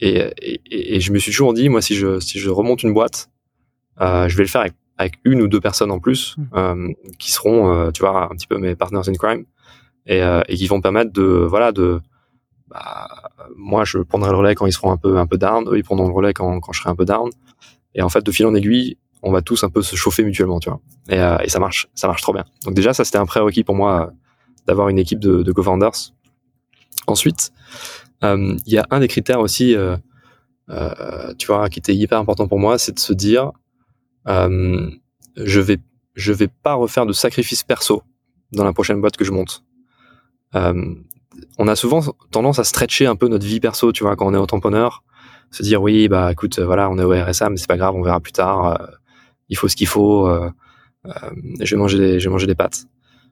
et, et, et, je me suis toujours dit, moi, si je, si je remonte une boîte, euh, je vais le faire avec, avec, une ou deux personnes en plus, mmh. euh, qui seront, euh, tu vois, un petit peu mes partners in crime, et, euh, et qui vont permettre de, voilà, de, bah, moi, je prendrai le relais quand ils seront un peu, un peu down, eux, ils prendront le relais quand, quand je serai un peu down. Et en fait, de fil en aiguille, on va tous un peu se chauffer mutuellement, tu vois. Et, euh, et ça marche, ça marche trop bien. Donc déjà, ça, c'était un prérequis pour moi d'avoir une équipe de, de co-founders. Ensuite, euh, il y a un des critères aussi, tu vois, qui était hyper important pour moi, c'est de se dire, je vais, je vais pas refaire de sacrifices perso dans la prochaine boîte que je monte. on a souvent tendance à stretcher un peu notre vie perso, tu vois, quand on est entrepreneur, se dire oui, bah écoute, voilà, on est au RSA, mais c'est pas grave, on verra plus tard. il faut ce qu'il faut. Euh, je vais manger des, je vais manger des pâtes.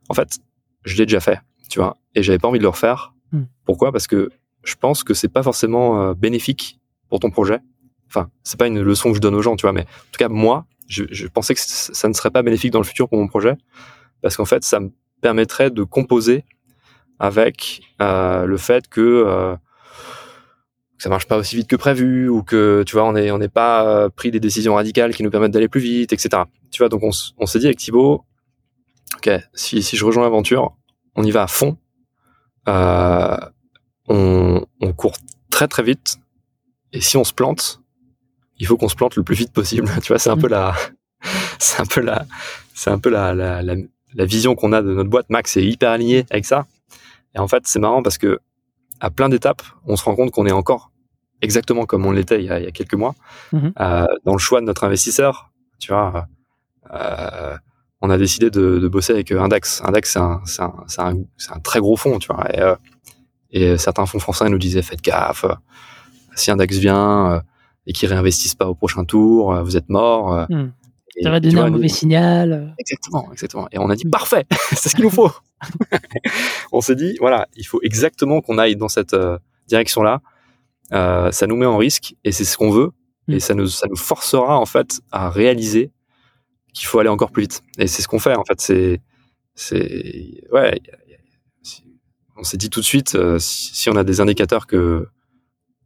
En fait, je l'ai déjà fait, tu vois, et j'avais pas envie de le refaire. Hmm. Pourquoi? Parce que je pense que c'est pas forcément euh, bénéfique pour ton projet. Enfin, c'est pas une leçon que je donne aux gens, tu vois, mais en tout cas, moi, je, je pensais que ça ne serait pas bénéfique dans le futur pour mon projet, parce qu'en fait, ça me permettrait de composer avec euh, le fait que, euh, que ça marche pas aussi vite que prévu, ou que, tu vois, on n'est on n'est pas euh, pris des décisions radicales qui nous permettent d'aller plus vite, etc. Tu vois, donc on, on s'est dit avec Thibaut, ok, si, si je rejoins l'aventure, on y va à fond. Euh, on, on, court très très vite. Et si on se plante, il faut qu'on se plante le plus vite possible. <laughs> tu vois, c'est un peu la, <laughs> c'est un peu la, c'est un peu la, la, la, la vision qu'on a de notre boîte. Max est hyper aligné avec ça. Et en fait, c'est marrant parce que à plein d'étapes, on se rend compte qu'on est encore exactement comme on l'était il, y a, il y a quelques mois mm-hmm. euh, dans le choix de notre investisseur. Tu vois, euh, on a décidé de, de, bosser avec Index. Index, c'est un, c'est un, un, un, très gros fond, tu vois. Et, euh, et certains fonds français nous disaient faites gaffe, si un DAX vient euh, et qu'ils réinvestissent pas au prochain tour, euh, vous êtes mort. Hmm. Ça va donner un mauvais signal. Exactement, exactement. Et on a dit parfait, <laughs> c'est ce qu'il nous faut. <laughs> on s'est dit voilà, il faut exactement qu'on aille dans cette euh, direction-là. Euh, ça nous met en risque et c'est ce qu'on veut hmm. et ça nous ça nous forcera en fait à réaliser qu'il faut aller encore plus vite. Et c'est ce qu'on fait en fait. C'est c'est ouais, on s'est dit tout de suite, euh, si, on a des indicateurs que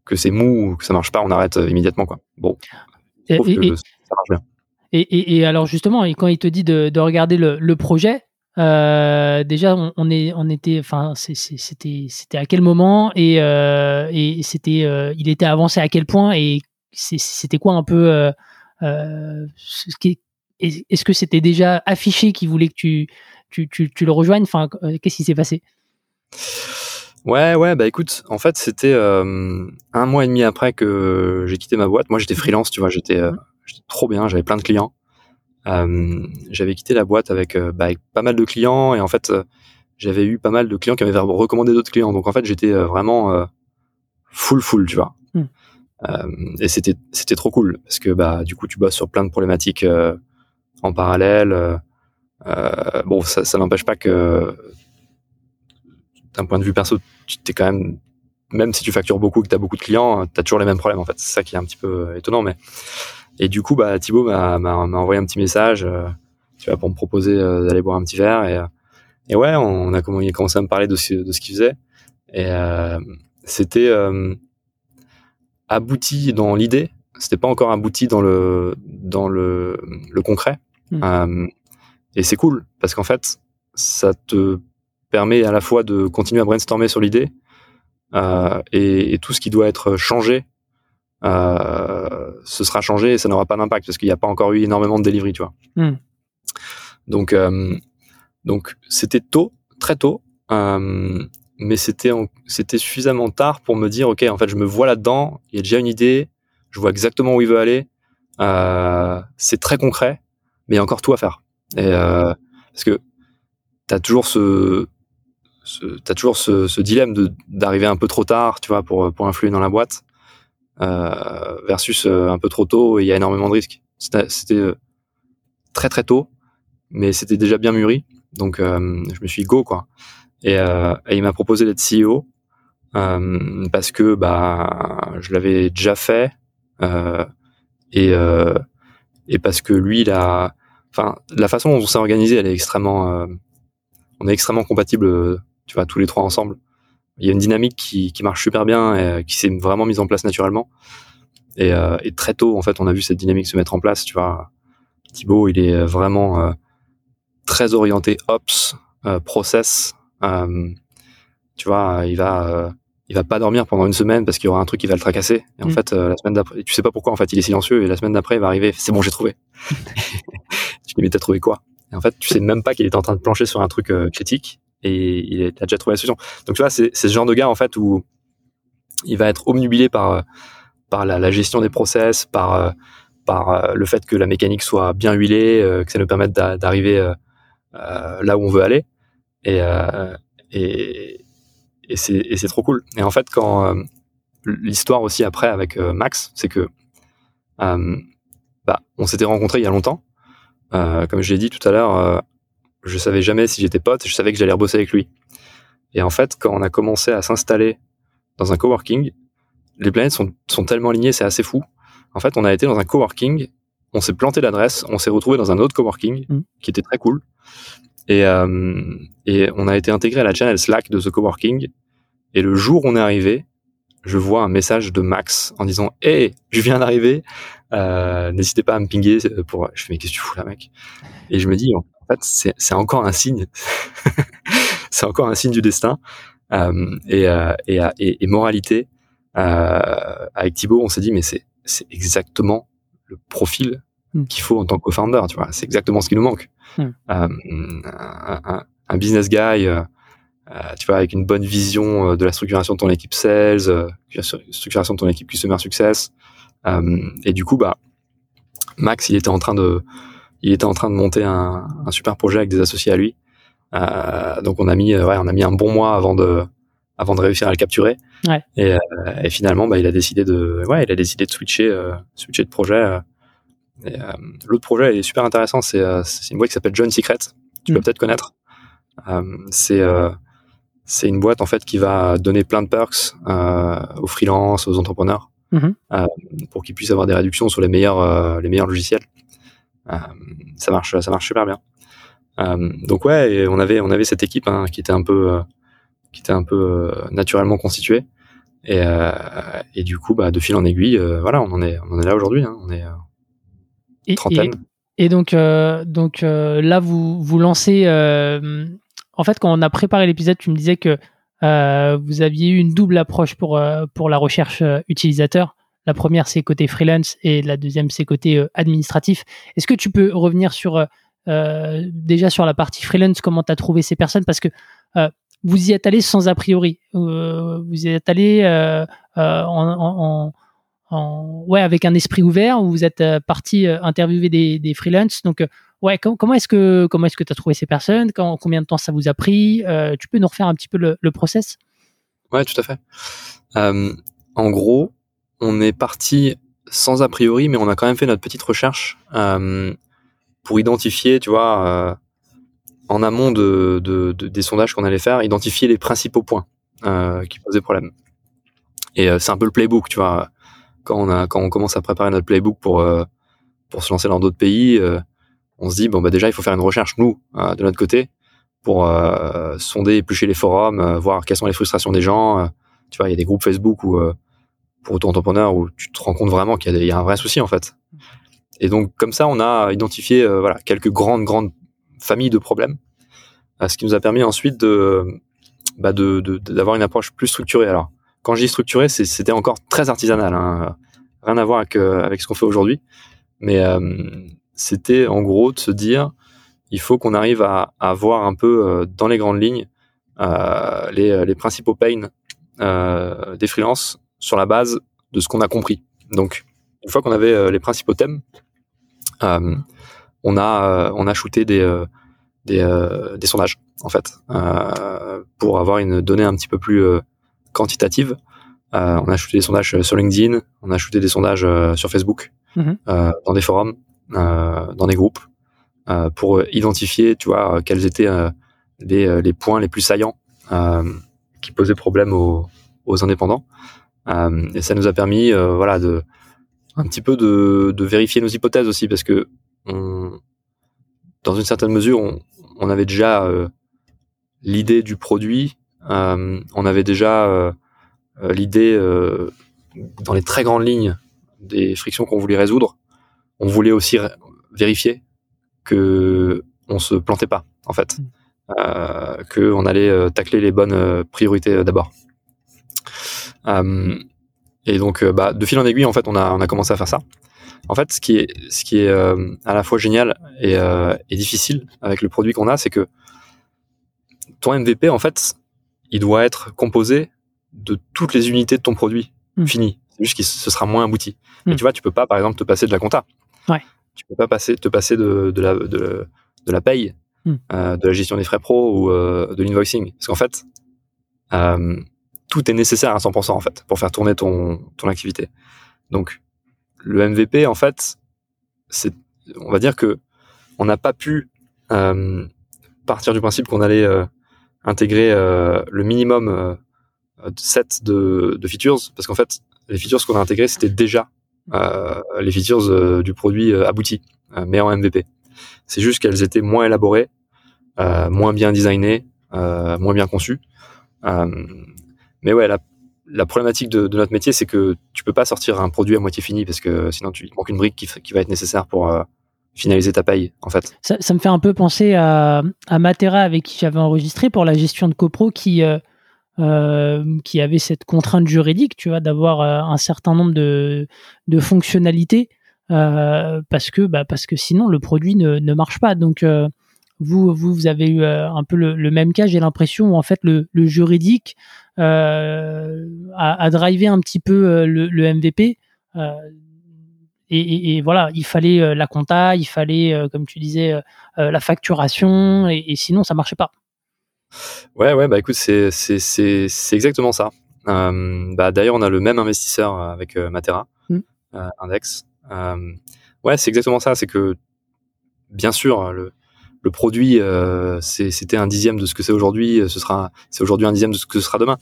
que c'est mou ou que ça marche pas, on arrête euh, immédiatement quoi. Bon, et, ça marche bien. Et, alors justement, quand il te dit de, regarder le, projet, euh, déjà on, est, on était, enfin c'était c'était à quel moment et, et c'était, il était avancé à quel point et c'était quoi un peu, est-ce que c'était déjà affiché qu'il voulait que tu tu, tu, tu le rejoignes? Enfin, qu'est-ce qui s'est passé? Ouais, ouais, bah écoute, en fait, c'était euh, un mois et demi après que j'ai quitté ma boîte. Moi, j'étais freelance, tu vois, j'étais euh, trop bien, j'avais plein de clients. Euh, j'avais quitté la boîte avec, bah, avec, pas mal de clients et en fait, j'avais eu pas mal de clients qui m'avaient recommandé d'autres clients. Donc en fait, j'étais vraiment full, full, tu vois. Hmm. et c'était c'était trop cool parce que bah du coup, tu bosses sur plein de problématiques en parallèle. bon, ça, ça n'empêche pas que d'un point de vue perso, tu t'es quand même, même si tu factures beaucoup et que tu as beaucoup de clients, tu as toujours les mêmes problèmes en fait. C'est ça qui est un petit peu euh, étonnant. Mais et du coup, bah Thibaut m'a, envoyé un petit message, euh, tu vois, pour me proposer euh, d'aller boire un petit verre et et ouais, on a commencé à me parler de ce, de ce qu'il faisait et c'était abouti dans l'idée. C'était pas encore abouti dans le dans le, le concret. Mmh. et c'est cool parce qu'en fait, ça te permet à la fois de continuer à brainstormer sur l'idée euh, et, et, tout ce qui doit être changé, euh, ce sera changé et ça n'aura pas d'impact parce qu'il n'y a pas encore eu énormément de delivery, tu vois. Hmm. Donc, euh, donc c'était tôt, très tôt, euh, mais c'était c'était suffisamment tard pour me dire ok, en fait, je me vois là-dedans, il y a déjà une idée, je vois exactement où il veut aller, c'est très concret, mais il y a encore tout à faire. Et parce que tu as toujours ce t'as toujours ce, ce dilemme de d'arriver un peu trop tard, tu vois, pour pour influer dans la boîte, euh, versus euh, un peu trop tôt il y a énormément de risques. C'était euh, très très tôt, mais c'était déjà bien mûri, donc je me suis go quoi. Et, et il m'a proposé d'être CEO parce que bah je l'avais déjà fait et et parce que lui il a enfin la façon dont on s'est organisé elle est extrêmement on est extrêmement compatibles tu vois, tous les trois ensemble. Il y a une dynamique qui, qui marche super bien et qui s'est vraiment mise en place naturellement. Et, euh, et, très tôt, en fait, on a vu cette dynamique se mettre en place. Tu vois, Thibaut, il est vraiment euh, très orienté ops, euh, process. Euh, tu vois, il va, il va pas dormir pendant une semaine parce qu'il y aura un truc qui va le tracasser. Et en mm. fait, la semaine d'après, tu sais pas pourquoi. En fait, il est silencieux et la semaine d'après, il va arriver. C'est bon, j'ai trouvé. <laughs> tu lui dis, mais t'as trouvé quoi? Et en fait, tu sais même pas qu'il est en train de plancher sur un truc critique et il a déjà trouvé la solution. Donc tu vois, c'est ce genre de gars en fait où il va être omnubilé par par la, gestion des process, par par euh, le fait que la mécanique soit bien huilée, euh, que ça nous permette d'arriver euh, là où on veut aller. Et et et c'est trop cool. Et en fait, quand l'histoire aussi après avec Max, c'est que bah, on s'était rencontrés il y a longtemps. comme je l'ai dit tout à l'heure, je savais jamais si j'étais pote, je savais que j'allais rebosser avec lui. Et en fait, quand on a commencé à s'installer dans un coworking, les planètes sont, sont tellement alignées, c'est assez fou. En fait, on a été dans un coworking, on s'est planté l'adresse, on s'est retrouvé dans un autre coworking mm. qui était très cool. Et, euh, et on a été intégré à la channel Slack de ce coworking. Et le jour où on est arrivé, je vois un message de Max en disant Hey, je viens d'arriver, euh, n'hésitez pas à me pinguer pour. Je fais mais qu'est-ce que tu fous là, mec? Et je me dis fait, c'est encore un signe. <laughs> c'est encore un signe du destin. Euh, et, euh, et, et, et, moralité, euh, avec Thibaut, on s'est dit, mais c'est exactement le profil hmm. qu'il faut en tant que co-founder, tu vois. C'est exactement ce qui nous manque. Hmm. Euh, un, un, business guy, euh, tu vois, avec une bonne vision de la structuration de ton équipe sales, structuration de ton équipe customer success. et du coup, bah, Max, il était en train de, il était en train de monter un, un super projet avec des associés à lui. Euh, donc on a mis, ouais, on a mis un bon mois avant de, avant de réussir à le capturer. Ouais. Et, euh, et, finalement, bah, il a décidé de, ouais, il a décidé de switcher, euh, switcher de projet. Euh. L'autre projet est super intéressant. C'est, c'est une boîte qui s'appelle John Secret. Tu peux mm. peut-être connaître. c'est, c'est une boîte en fait qui va donner plein de perks aux freelances, aux entrepreneurs, mm-hmm. pour qu'ils puissent avoir des réductions sur les meilleurs, les meilleurs logiciels. Euh, ça marche, ça marche super bien. Euh, donc ouais, et on avait, on avait cette équipe hein, qui était un peu, euh, qui était un peu naturellement constituée. Et, et du coup, bah, de fil en aiguille, voilà, on en est, on en est là aujourd'hui. Hein, on est et, trentaine. Et, donc, donc là, vous vous lancez. en fait, quand on a préparé l'épisode, tu me disais que vous aviez eu une double approche pour pour la recherche utilisateur. La première, c'est côté freelance et la deuxième, c'est côté euh, administratif. Est-ce que tu peux revenir sur euh, euh, déjà sur la partie freelance, comment tu as trouvé ces personnes? Parce que vous y êtes allé sans a priori. vous y êtes allé ouais, avec un esprit ouvert, où vous êtes parti interviewer des, des freelances? Donc, ouais, comment est-ce que que tu as trouvé ces personnes? Combien de temps ça vous a pris? Tu peux nous refaire un petit peu le, le process? Ouais, tout à fait. en gros, on est parti sans a priori, mais on a quand même fait notre petite recherche euh, pour identifier, tu vois, euh, en amont de, des sondages qu'on allait faire, identifier les principaux points euh, qui posaient problème. Et c'est un peu le playbook, tu vois. Quand on commence à préparer notre playbook pour pour se lancer dans d'autres pays, on se dit bon bah déjà il faut faire une recherche nous de notre côté pour sonder, éplucher les forums, voir quelles sont les frustrations des gens. tu vois, il y a des groupes Facebook où pour auto-entrepreneur où tu te rends compte vraiment qu'il y, a un vrai souci en fait. Et donc comme ça, on a identifié euh, voilà quelques grandes grandes familles de problèmes, euh, ce qui nous a permis ensuite de bah d'avoir une approche plus structurée. Alors quand je dis structurée, c'était encore très artisanal, hein, rien à voir avec euh, avec ce qu'on fait aujourd'hui, mais c'était en gros de se dire il faut qu'on arrive à, à, voir un peu dans les grandes lignes les, les principaux pains des freelances sur la base de ce qu'on a compris. Donc, une fois qu'on avait euh, les principaux thèmes, euh, on a euh, on a shooté des des, des sondages en fait pour avoir une donnée un petit peu plus quantitative. on a shooté des sondages sur LinkedIn, on a shooté des sondages sur Facebook, mhm. dans des forums, dans des groupes, pour identifier, tu vois, quels étaient les, les points les plus saillants qui posaient problème aux, aux indépendants. Et ça nous a permis, voilà, de un petit peu de, de, vérifier nos hypothèses aussi parce que on, dans une certaine mesure on, on avait déjà euh, l'idée du produit. Euh, on avait déjà euh, euh l'idée euh, dans les très grandes lignes des frictions qu'on voulait résoudre. On voulait aussi vérifier que on se plantait pas en fait. Mmh. que on allait tacler les bonnes priorités d'abord et donc, euh, bah, de fil en aiguille, en fait, on a, on a commencé à faire ça. En fait, ce qui est, ce qui est euh, à la fois génial et, euh, et difficile avec le produit qu'on a, c'est que ton MVP, en fait, il doit être composé de toutes les unités de ton produit mmh. fini. C'est juste que ce sera moins abouti. Mais mmh. tu vois, tu peux pas, par exemple, te passer de la compta. Ouais. Tu peux pas passer, te passer de, de la, de, de la paye, mmh. euh, de la gestion des frais pro ou euh, de l'invoicing. Parce qu'en fait, euh, tout est nécessaire à 100% en fait pour faire tourner ton, ton activité. Donc le MVP en fait, c'est on va dire que on n'a pas pu euh, partir du principe qu'on allait euh, intégrer euh, le minimum set de, de features parce qu'en fait les features qu'on a intégrées c'était déjà les features du produit abouti mais en MVP. C'est juste qu'elles étaient moins élaborées, moins bien designées, moins bien conçues. Mais ouais, la, problématique de, notre métier, c'est que tu peux pas sortir un produit à moitié fini parce que sinon tu manques une brique qui, va être nécessaire pour euh, finaliser ta paye, en fait. Ça, me fait un peu penser à, à Matera avec qui j'avais enregistré pour la gestion de copro qui euh, euh, qui avait cette contrainte juridique, tu vois, d'avoir un certain nombre de, de fonctionnalités parce que bah, parce que sinon le produit ne, ne marche pas. Donc vous, vous, vous avez eu un peu le, le même cas, j'ai l'impression, où en fait le, le juridique euh, à, driver un petit peu euh, le, le MVP. Euh, et, et, et, voilà, il fallait la compta, il fallait, comme tu disais, la facturation, et, et, sinon ça marchait pas. Ouais, ouais, bah écoute, c'est c'est exactement ça. Euh, bah d'ailleurs, on a le même investisseur avec euh, Matera, mmh. euh, Index. ouais, c'est exactement ça. C'est que bien sûr, le le produit, euh, c'était un dixième de ce que c'est aujourd'hui. Ce sera, c'est aujourd'hui un dixième de ce que ce sera demain.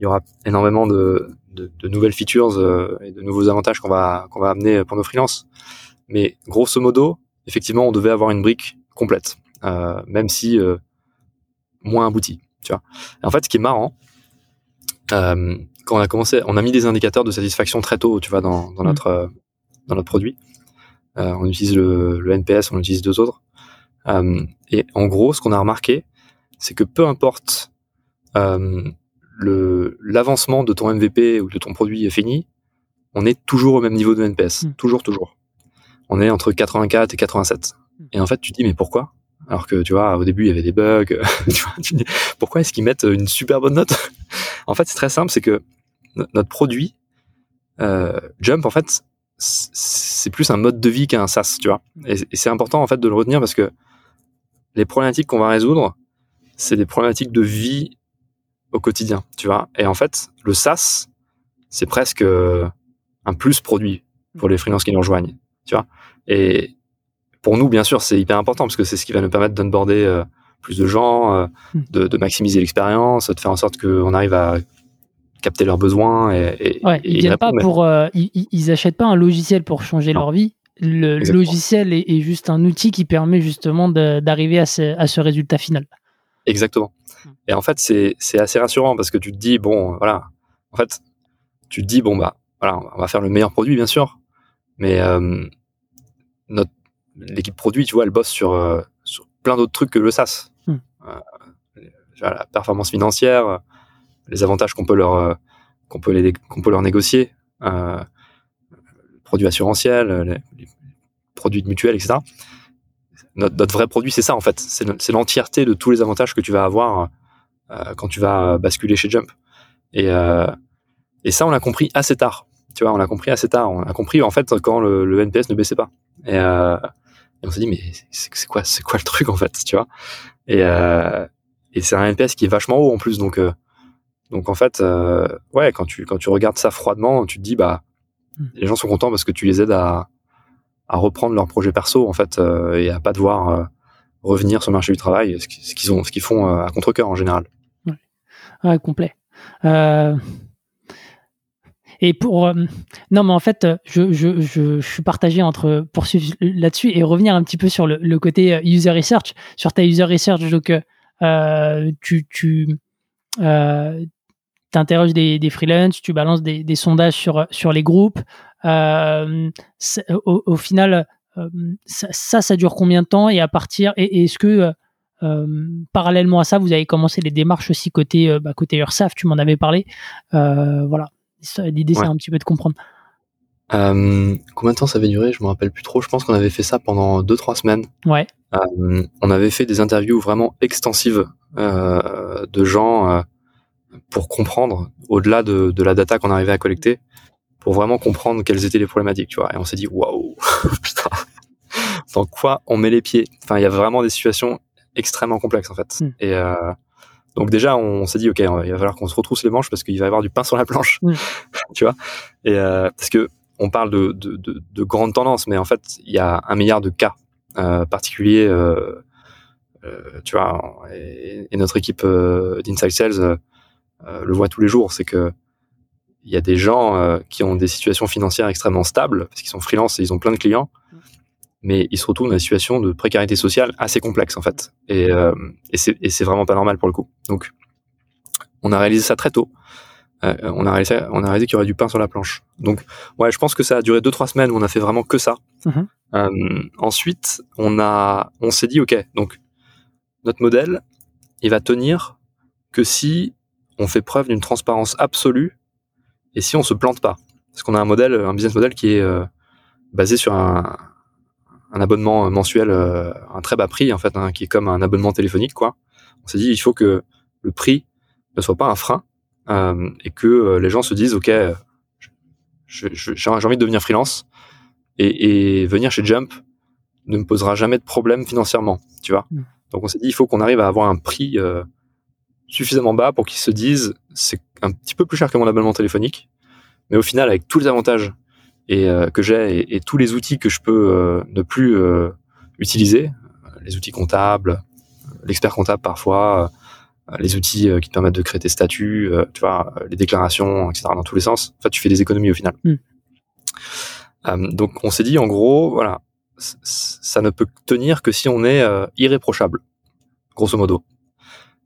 Il y aura énormément de, de, de nouvelles features euh, et de nouveaux avantages qu'on va qu'on va amener pour nos freelances. Mais grosso modo, effectivement, on devait avoir une brique complète, euh, même si euh, moins aboutie. Tu vois. en fait, ce qui est marrant, euh, quand on a commencé, on a mis des indicateurs de satisfaction très tôt, tu vois, dans, dans mmh. notre dans notre produit. on utilise le, le NPS, on utilise deux autres. Euh, et en gros, ce qu'on a remarqué, c'est que peu importe euh, le l'avancement de ton MVP ou de ton produit est fini, on est toujours au même niveau de NPS, hmm. toujours, toujours. On est entre 84 et 87. Hmm. Et en fait, tu te dis mais pourquoi? Alors que tu vois, au début il y avait des bugs. <laughs> tu vois, tu dis, pourquoi est-ce qu'ils mettent une super bonne note? <laughs> En fait, c'est très simple, c'est que notre produit euh, Jump, en fait, c'est plus un mode de vie qu'un SaaS, tu vois. Et, et c'est important en fait de le retenir parce que les problématiques qu'on va résoudre, c'est des problématiques de vie au quotidien, tu vois. Et en fait, le SaaS, c'est presque euh, un plus produit pour les freelances qui nous rejoignent, tu vois. Et pour nous, bien sûr, c'est hyper important parce que c'est ce qui va nous permettre d'onboarder euh, plus de gens, euh, hmm. de, de, maximiser l'expérience, de faire en sorte qu'on arrive à capter leurs besoins. Et, et, ouais, ils viennent pas pour, ils, ils, achètent pas un logiciel pour changer leur vie le logiciel est, juste un outil qui permet justement d'arriver à ce, résultat final. Exactement. Hmm. Et en fait, c'est assez rassurant parce que tu te dis, bon, voilà, en fait, tu te dis, bon, bah, voilà, on va faire le meilleur produit, bien sûr, mais euh, l'équipe produit, tu vois, elle bosse sur, euh, sur plein d'autres trucs que le SaaS. Hmm. Euh, la performance financière, les avantages qu'on peut leur qu'on peut les peut leur négocier, produits assurantiels, euh, produits de mutuelle, etc. Notre, vrai produit, c'est ça en fait. C'est l'entièreté de tous les avantages que tu vas avoir euh, quand tu vas basculer chez Jump. Et, euh, ça, on l'a compris assez tard. Tu vois, on l'a compris assez tard. On a compris en fait quand le, NPS ne baissait pas. Et, euh, on s'est dit, mais c'est quoi, quoi le truc en fait, tu vois Et, euh, et c'est un NPS qui est vachement haut en plus, donc euh, donc en fait, euh, ouais, quand tu quand tu regardes ça froidement, tu te dis bah hmm. les gens sont contents parce que tu les aides à à reprendre leur projet perso en fait euh, et à pas devoir euh, revenir sur le marché du travail, ce qu'ils ont, ce qu'ils font à contre cœur en général. Ouais, ouais complet. Euh, et pour euh, non, mais en fait, je, je, je, suis partagé entre poursuivre là-dessus et revenir un petit peu sur le, côté user research, sur ta user research. Donc, euh, tu tu euh, interroges des, des freelances, tu balances des, des, sondages sur sur les groupes. Euh, au, au, final, ça, ça, ça, dure combien de temps Et à partir, et, est-ce que parallèlement à ça, vous avez commencé les démarches aussi côté bah, côté URSAF, tu m'en avais parlé. voilà. L'idée, c'est un petit peu de comprendre. Euh, combien de temps ça avait duré? Je me rappelle plus trop. Je pense qu'on avait fait ça pendant 2-3 semaines. Ouais. Euh, on avait fait des interviews vraiment extensives euh, de gens euh, pour comprendre, au-delà de, de, la data qu'on arrivait à collecter, pour vraiment comprendre quelles étaient les problématiques, tu vois. Et on s'est dit, waouh, <laughs> putain, dans quoi on met les pieds? Enfin, il y a vraiment des situations extrêmement complexes en fait. Mm. Et euh, donc déjà, on, s'est dit, ok, il va falloir qu'on se retrousse les manches parce qu'il va y avoir du pain sur la planche, mm. <laughs> tu vois. Et euh, parce que on parle de, de, de, de, grandes tendances, mais en fait, il y a un milliard de cas euh, particuliers, euh, tu vois. Et, et notre équipe d'Inside Sales le voit tous les jours, c'est que il y a des gens qui ont des situations financières extrêmement stables parce qu'ils sont freelance et ils ont plein de clients mais ils se retrouvent dans une situation de précarité sociale assez complexe en fait. Et, euh, et c'est vraiment pas normal pour le coup. Donc, on a réalisé ça très tôt. Euh, on a réalisé, on a réalisé qu'il y aurait du pain sur la planche. Donc, ouais, je pense que ça a duré deux trois semaines où on a fait vraiment que ça. Mm-hmm. Euh, ensuite, on a, on s'est dit, ok, donc notre modèle, il va tenir que si on fait preuve d'une transparence absolue et si on se plante pas, parce qu'on a un modèle, un business model qui est euh, basé sur un, un abonnement mensuel euh, un très bas prix en fait, hein, qui est comme un abonnement téléphonique quoi. On s'est dit il faut que le prix ne soit pas un frein euh, et que les gens se disent ok, j'ai envie de devenir freelance et, et, venir chez Jump ne me posera jamais de problème financièrement, tu vois? Mm. Donc on s'est dit il faut qu'on arrive à avoir un prix suffisamment bas pour qu'ils se disent c'est un petit peu plus cher que mon abonnement téléphonique, mais au final avec tous les avantages et euh, que j'ai et, et, tous les outils que je peux euh, ne plus euh, utiliser, les outils comptables, l'expert comptable parfois, les outils qui te permettent de créer tes statuts, tu vois, les déclarations, etc. dans tous les sens. En fait, tu fais des économies au final. Mm. donc, on s'est dit en gros, voilà, ça ne peut tenir que si on est irréprochable, grosso modo.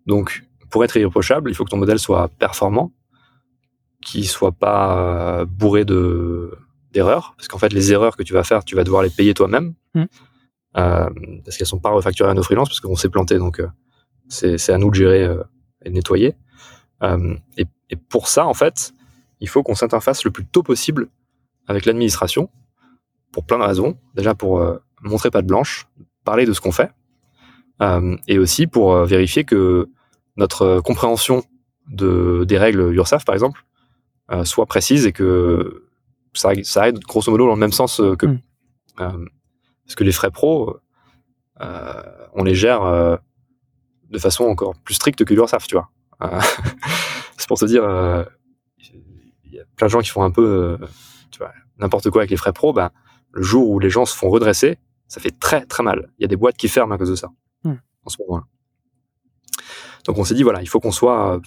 Donc, pour être irréprochable, il faut que ton modèle soit performant, qu'il soit pas bourré de d'erreurs, parce qu'en fait, les erreurs que tu vas faire, tu vas devoir les payer toi-même, mmh. euh, parce qu'elles sont pas refacturées à nos freelances, parce qu'on s'est planté, donc euh, c'est à nous de gérer euh, et de nettoyer. Euh, et, et, pour ça, en fait, il faut qu'on s'interface le plus tôt possible avec l'administration, pour plein de raisons. Déjà pour euh, montrer pas de blanche, parler de ce qu'on fait, et aussi pour vérifier que notre compréhension de, des règles URSAF, par exemple, soit précise et que ça, ça aide grosso modo dans le même sens euh, que mm. euh, parce que les frais pro, euh, on les gère de façon encore plus stricte que l'URSSAF, tu vois. <laughs> c'est pour te dire, il y a plein de gens qui font un peu, tu vois, n'importe quoi avec les frais pro. Ben, le jour où les gens se font redresser, ça fait très très mal. Il y a des boîtes qui ferment à cause de ça mm. en ce moment-là. Donc on s'est dit voilà, il faut qu'on soit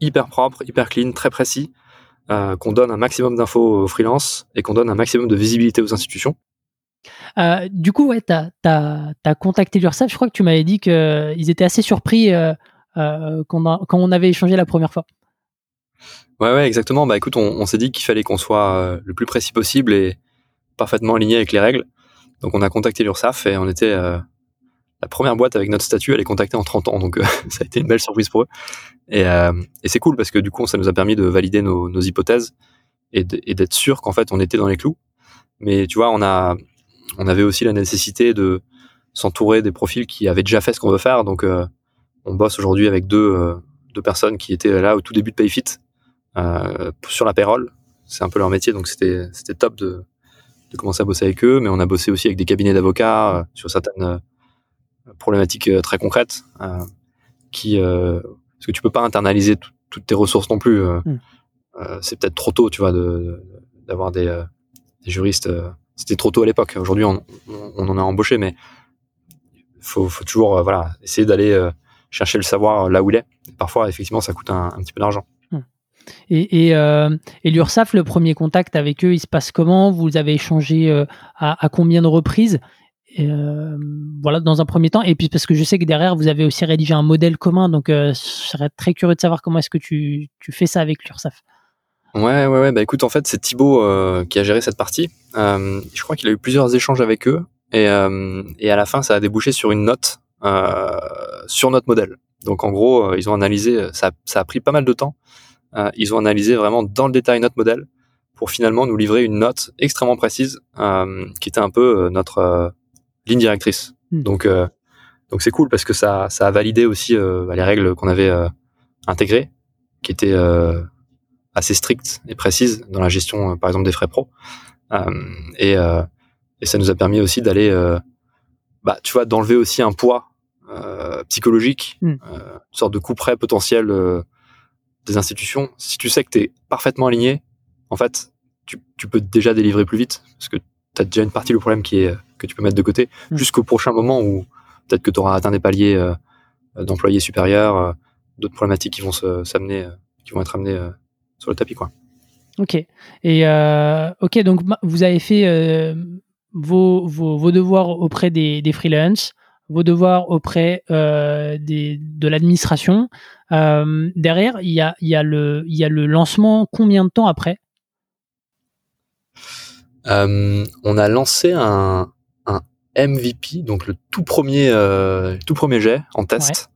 hyper propre, hyper clean, très précis, euh, qu'on donne un maximum d'infos aux freelance et qu'on donne un maximum de visibilité aux institutions. Euh, du coup, ouais, tu as, contacté l'URSSAF. Je crois que tu m'avais dit qu'ils étaient assez surpris euh, quand, on avait échangé la première fois. Ouais, ouais, exactement. Bah écoute, on, s'est dit qu'il fallait qu'on soit le plus précis possible et parfaitement aligné avec les règles. Donc on a contacté l'URSSAF et on était la première boîte avec notre statut, elle est contactée en 30 ans, donc euh, <laughs> ça a été une belle surprise pour eux. Et, euh, et c'est cool parce que du coup, ça nous a permis de valider nos, nos hypothèses et d'être sûr qu'en fait, on était dans les clous. Mais tu vois, on a, on avait aussi la nécessité de s'entourer des profils qui avaient déjà fait ce qu'on veut faire. Donc, euh, on bosse aujourd'hui avec deux, deux personnes qui étaient là au tout début de PayFit sur la payroll. C'est un peu leur métier, donc c'était c'était top de de commencer à bosser avec eux, mais on a bossé aussi avec des cabinets d'avocats sur certaines problématiques très concrètes qui parce que tu peux pas internaliser toutes tes ressources non plus. Mm. c'est peut-être trop tôt, tu vois, d'avoir des, des, juristes. C'était trop tôt à l'époque. Aujourd'hui, on, on, en a embauché, mais faut, faut toujours voilà essayer d'aller chercher le savoir là où il est. parfois, effectivement, ça coûte un, petit peu d'argent. Hmm. Et, et, euh, et l'URSAF, le premier contact avec eux, il se passe comment? Vous avez échangé euh, à, combien de reprises? Euh, Voilà, dans un premier temps. Et puis parce que je sais que derrière, vous avez aussi rédigé un modèle commun, donc je serais très curieux de savoir comment est-ce que tu, tu, fais ça avec l'URSAF. Ouais, ouais, ouais. Bah écoute, en fait, c'est Thibaut qui a géré cette partie. je crois qu'il a eu plusieurs échanges avec eux. Et, et à la fin, ça a débouché sur une note euh, sur notre modèle. Donc en gros, euh, ils ont analysé, ça, ça, a pris pas mal de temps. Euh, ils ont analysé vraiment dans le détail notre modèle pour finalement nous livrer une note extrêmement précise qui était un peu notre ligne directrice. Hmm. Donc donc c'est cool parce que ça ça a validé aussi bah, les règles qu'on avait intégrées, qui étaient assez strictes et précises dans la gestion, par exemple des frais pro. et et ça nous a permis aussi d'aller bah tu vois d'enlever aussi un poids euh, psychologique, hmm. euh, une sorte de coup près potentiel euh, des institutions. Si tu sais que tu es parfaitement aligné, en fait, tu, peux déjà délivrer plus vite parce que tu as déjà une partie du problème qui est que tu peux mettre de côté hmm. jusqu'au prochain moment où peut-être que tu auras atteint des paliers d'employés supérieurs, d'autres problématiques qui vont s'amener, qui vont être amenées sur le tapis, quoi. Ok. Et ok, donc vous avez fait vos, vos, devoirs auprès des, des freelances vos devoirs auprès euh, des, de l'administration. Euh, derrière, il y a, y, a le, y a le lancement combien de temps après? Euh, On a lancé un, MVP, donc le tout premier, tout premier jet en test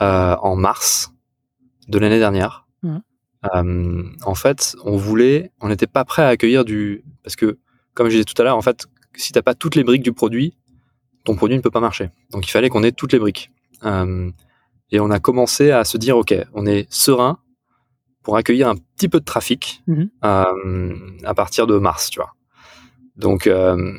en mars de l'année dernière. Mmh. en fait, on voulait, on n'était pas prêt à accueillir du, parce que comme je disais tout à l'heure, en fait, si t'as pas toutes les briques du produit, ton produit ne peut pas marcher. Donc il fallait qu'on ait toutes les briques. Euh, et on a commencé à se dire, OK, on est serein pour accueillir un petit peu de trafic mhm. euh, à partir de mars, tu vois. Donc, euh,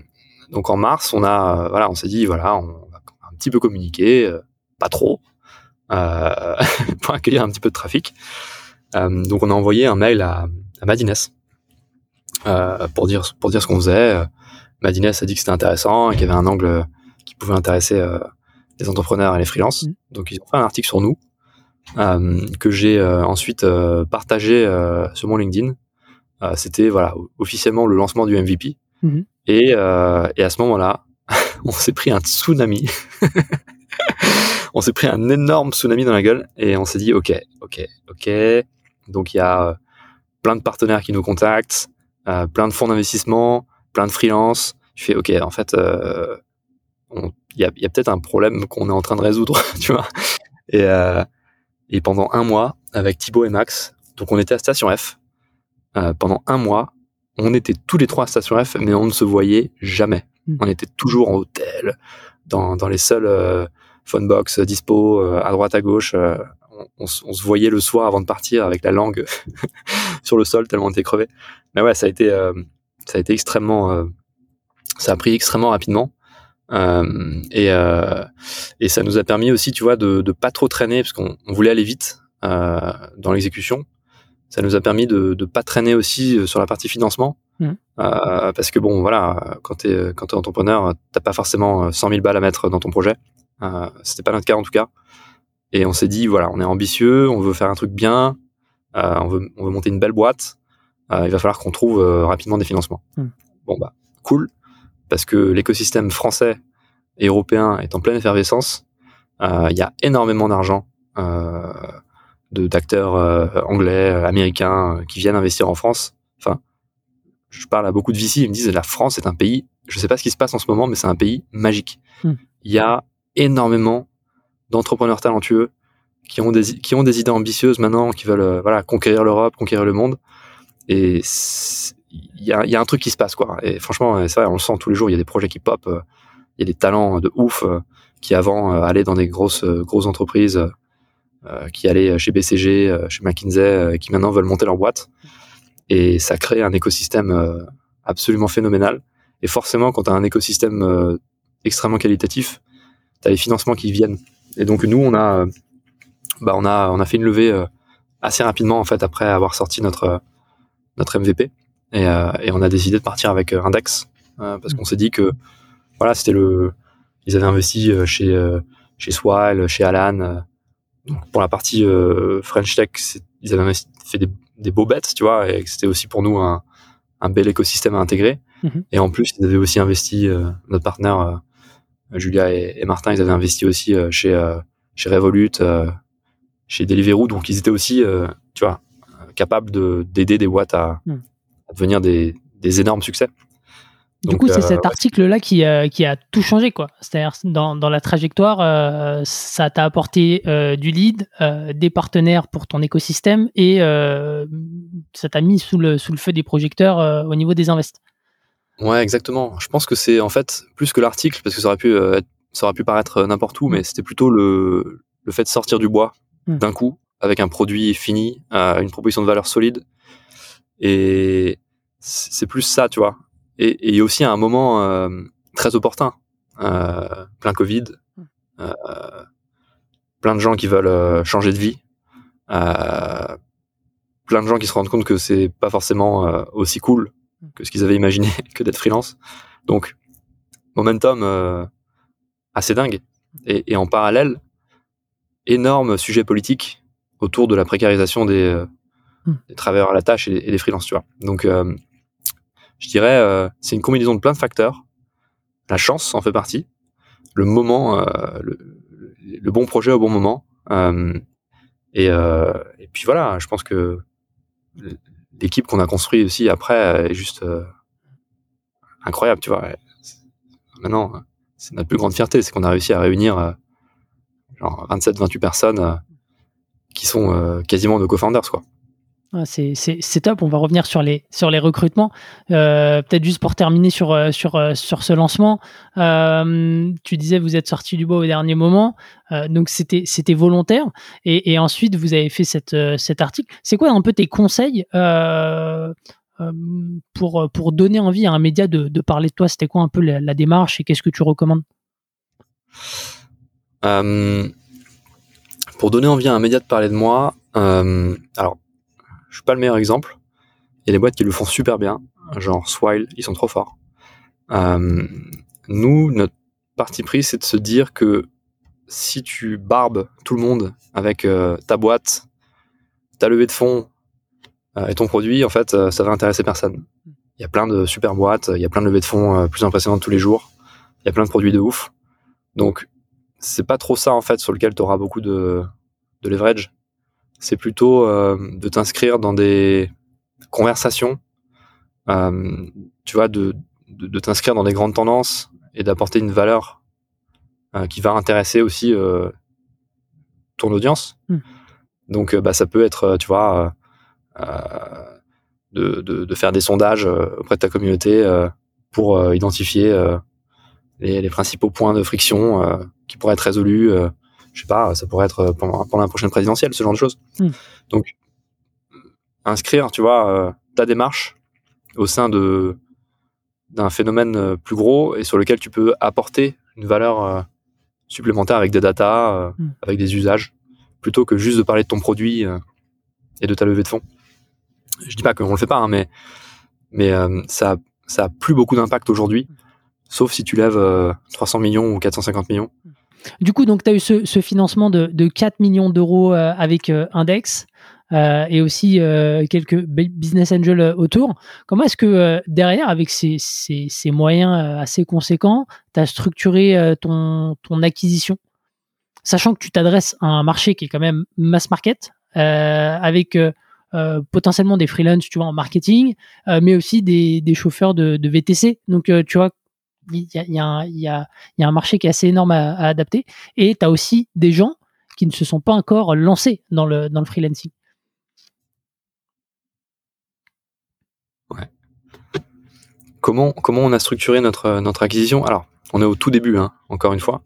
donc en mars, on a, voilà, on s'est dit, voilà, on va un petit peu communiquer, pas trop, <laughs> pour accueillir un petit peu de trafic. donc on a envoyé un mail à, à Madines pour dire pour dire ce qu'on faisait. Madines a dit que c'était intéressant et qu'il y avait un angle qui pouvait intéresser euh, les entrepreneurs et les freelances. Mm. Donc ils ont fait un article sur nous euh, que j'ai euh, ensuite partagé sur mon LinkedIn. C'était voilà officiellement le lancement du MVP. Mm-hmm. Et, et à ce moment-là, <laughs> on s'est pris un tsunami. <laughs> on s'est pris un énorme tsunami dans la gueule et on s'est dit ok, ok, ok. Donc il y a plein de partenaires qui nous contactent, plein de fonds d'investissement, plein de freelance. Je fais ok, en fait, il y a, peut-être un problème qu'on est en train de résoudre, <laughs> tu vois. Et, euh, et pendant un mois, avec Thibaut et Max, donc on était à Station F. Euh, pendant un mois, on était tous les trois à Station F, mais on ne se voyait jamais. Hmm. On était toujours en hôtel, dans, dans les seuls euh, phone box dispo, euh, à droite à gauche. Euh, on, on, se voyait le soir avant de partir avec la langue <laughs> sur le sol tellement on était crevé. Mais ouais, ça a été, ça a été extrêmement, ça a pris extrêmement rapidement. Euh, et, euh, et ça nous a permis aussi, tu vois, de, de pas trop traîner parce qu'on voulait aller vite euh, dans l'exécution. Ça nous a permis de ne pas traîner aussi sur la partie financement. Mmh. Euh, parce que bon, voilà, quand tu es, quand es entrepreneur, t'as pas forcément 100 000 balles à mettre dans ton projet. Euh, C'était pas notre cas en tout cas. Et on s'est dit, voilà, on est ambitieux, on veut faire un truc bien, euh, on, veut, on veut monter une belle boîte. Euh, il va falloir qu'on trouve rapidement des financements. Mmh. Bon bah, cool parce que l'écosystème français et européen est en pleine effervescence. Euh, il y a énormément d'argent euh, d'acteurs euh, anglais, américains qui viennent investir en France. Enfin, je parle à beaucoup de VC, ils me disent la France est un pays. Je sais pas ce qui se passe en ce moment, mais c'est un pays magique. Hmm. Il y a énormément d'entrepreneurs talentueux qui ont des qui ont des idées ambitieuses maintenant, qui veulent voilà conquérir l'Europe, conquérir le monde. Et il y a, y a, un truc qui se passe quoi. Et franchement, c'est vrai, on le sent tous les jours. Il y a des projets qui pop, euh, il y a des talents de ouf euh, qui avant euh, allaient dans des grosses grosses entreprises, qui allaient chez BCG, chez McKinsey, qui maintenant veulent monter leur boîte. Et ça crée un écosystème absolument phénoménal. Et forcément, quand tu as un écosystème euh, extrêmement qualitatif, tu as les financements qui viennent. Et donc nous, on a, bah, on a, on a fait une levée euh, assez rapidement en fait après avoir sorti notre notre MVP. Et, et on a décidé de partir avec Index parce qu'on s'est dit que voilà, c'était le, ils avaient investi chez chez Swile, chez Alan. Donc pour la partie French Tech, ils avaient fait des, des beaux bets, tu vois, et c'était aussi pour nous un, un bel écosystème à intégrer. Mhm. Et en plus, ils avaient aussi investi, euh, notre partenaire, euh, Julia et, Martin, ils avaient investi aussi euh, chez, chez Revolut, chez Deliveroo. Donc, ils étaient aussi, tu vois, capables d'aider des boîtes à, mhm. à devenir des, des énormes succès. Du coup, c'est cet article-là qui, qui, a tout changé, quoi. C'est-à-dire, dans, dans, la trajectoire, ça t'a apporté du lead, des partenaires pour ton écosystème et ça t'a mis sous le, sous le feu des projecteurs au niveau des invests. Ouais, exactement. Je pense que c'est en fait plus que l'article, parce que ça aurait pu, euh, ça aurait pu paraître n'importe où, mais c'était plutôt le, le fait de sortir du bois hmm. d'un coup avec un produit fini, euh, une proposition de valeur solide. Et c'est plus ça, tu vois. Et il y a aussi un moment euh, très opportun, euh, plein Covid, hmm. euh, plein de gens qui veulent changer de vie, plein de gens qui se rendent compte que c'est pas forcément aussi cool que ce qu'ils avaient imaginé <laughs> que d'être freelance. Donc, momentum euh, assez dingue. Et, en parallèle, énorme sujet politique autour de la précarisation des, euh, des travailleurs à la tâche et, des freelances, tu vois. Donc, euh, je dirais, c'est une combinaison de plein de facteurs. La chance en fait partie. Le moment, le, le, bon projet au bon moment. et, et puis voilà, je pense que l'équipe qu'on a construit aussi après est juste euh, incroyable, tu vois. Maintenant, c'est notre plus grande fierté, c'est qu'on a réussi à réunir euh, genre 27-28 personnes euh, qui sont quasiment nos co-founders, quoi. C'est top. On va revenir sur les, sur les recrutements. Euh, peut-être juste pour terminer sur, euh, sur, euh, sur ce lancement. tu disais vous êtes sorti du bois au dernier moment. donc c'était volontaire. Et, et, ensuite, vous avez fait cette, cet article. C'est quoi un peu tes conseils pour, pour donner envie à un média de, de parler de toi? C'était quoi un peu la, la démarche et qu'est-ce que tu recommandes? Pour donner envie à un média de parler de moi, alors je suis pas le meilleur exemple. Il y a des boîtes qui le font super bien, genre Swile, ils sont trop forts. Euh, nous, notre parti pris, c'est de se dire que si tu barbes tout le monde avec euh, ta boîte, ta levée de fonds euh, et ton produit, en fait, ça va intéresser personne. Il y a plein de super boîtes, il y a plein de levées de fonds plus impressionnantes tous les jours, il y a plein de produits de ouf. Donc, c'est pas trop ça, en fait, sur lequel tu auras beaucoup de, de leverage c'est plutôt euh, de t'inscrire dans des conversations, euh, tu vois, de, de, t'inscrire dans des grandes tendances et d'apporter une valeur euh, qui va intéresser aussi ton audience. Hmm. Donc, bah, ça peut être, tu vois, de, de, de, faire des sondages auprès de ta communauté pour identifier les, les, principaux points de friction qui pourraient être résolus je sais pas, ça pourrait être euh, pendant, la prochaine présidentielle, ce genre de choses. Hmm. Donc, inscrire, tu vois, euh, ta démarche au sein de d'un phénomène euh, plus gros et sur lequel tu peux apporter une valeur supplémentaire avec des data, hmm. avec des usages, plutôt que juste de parler de ton produit et de ta levée de fonds. Je dis pas qu'on le fait pas, hein, mais mais ça ça a plus beaucoup d'impact aujourd'hui, sauf si tu lèves 300 millions ou 450 millions. Du coup, donc, tu as eu ce, financement de, 4 millions d'euros euh, avec euh, Index euh, et aussi quelques business angels autour. Comment est-ce que derrière, avec ces, moyens assez conséquents, tu as structuré ton, ton acquisition? Sachant que tu t'adresses à un marché qui est quand même mass market, avec potentiellement des freelances, tu vois, en marketing, mais aussi des, chauffeurs de, de, VTC. Donc, tu vois, il y a, un marché qui est assez énorme à, adapter. Et tu as aussi des gens qui ne se sont pas encore lancés dans le, freelancing. Comment, comment on a structuré notre, notre acquisition? Alors, on est au tout début, hein, encore une fois.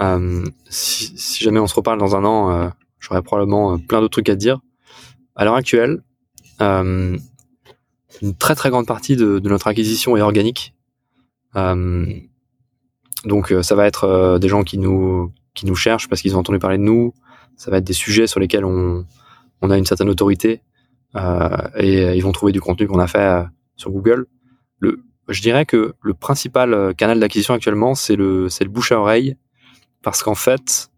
Euh, si, jamais on se reparle dans un an, euh, j'aurai probablement euh, plein d'autres trucs à te dire. À l'heure actuelle, une très très grande partie de notre acquisition est organique donc ça va être des gens qui nous qui nous cherchent parce qu'ils ont entendu parler de nous. Ça va être des sujets sur lesquels on, on a une certaine autorité et ils vont trouver du contenu qu'on a fait sur Google. Le, je dirais que le principal canal d'acquisition actuellement, c'est le, c'est le bouche à oreille, parce qu'en fait,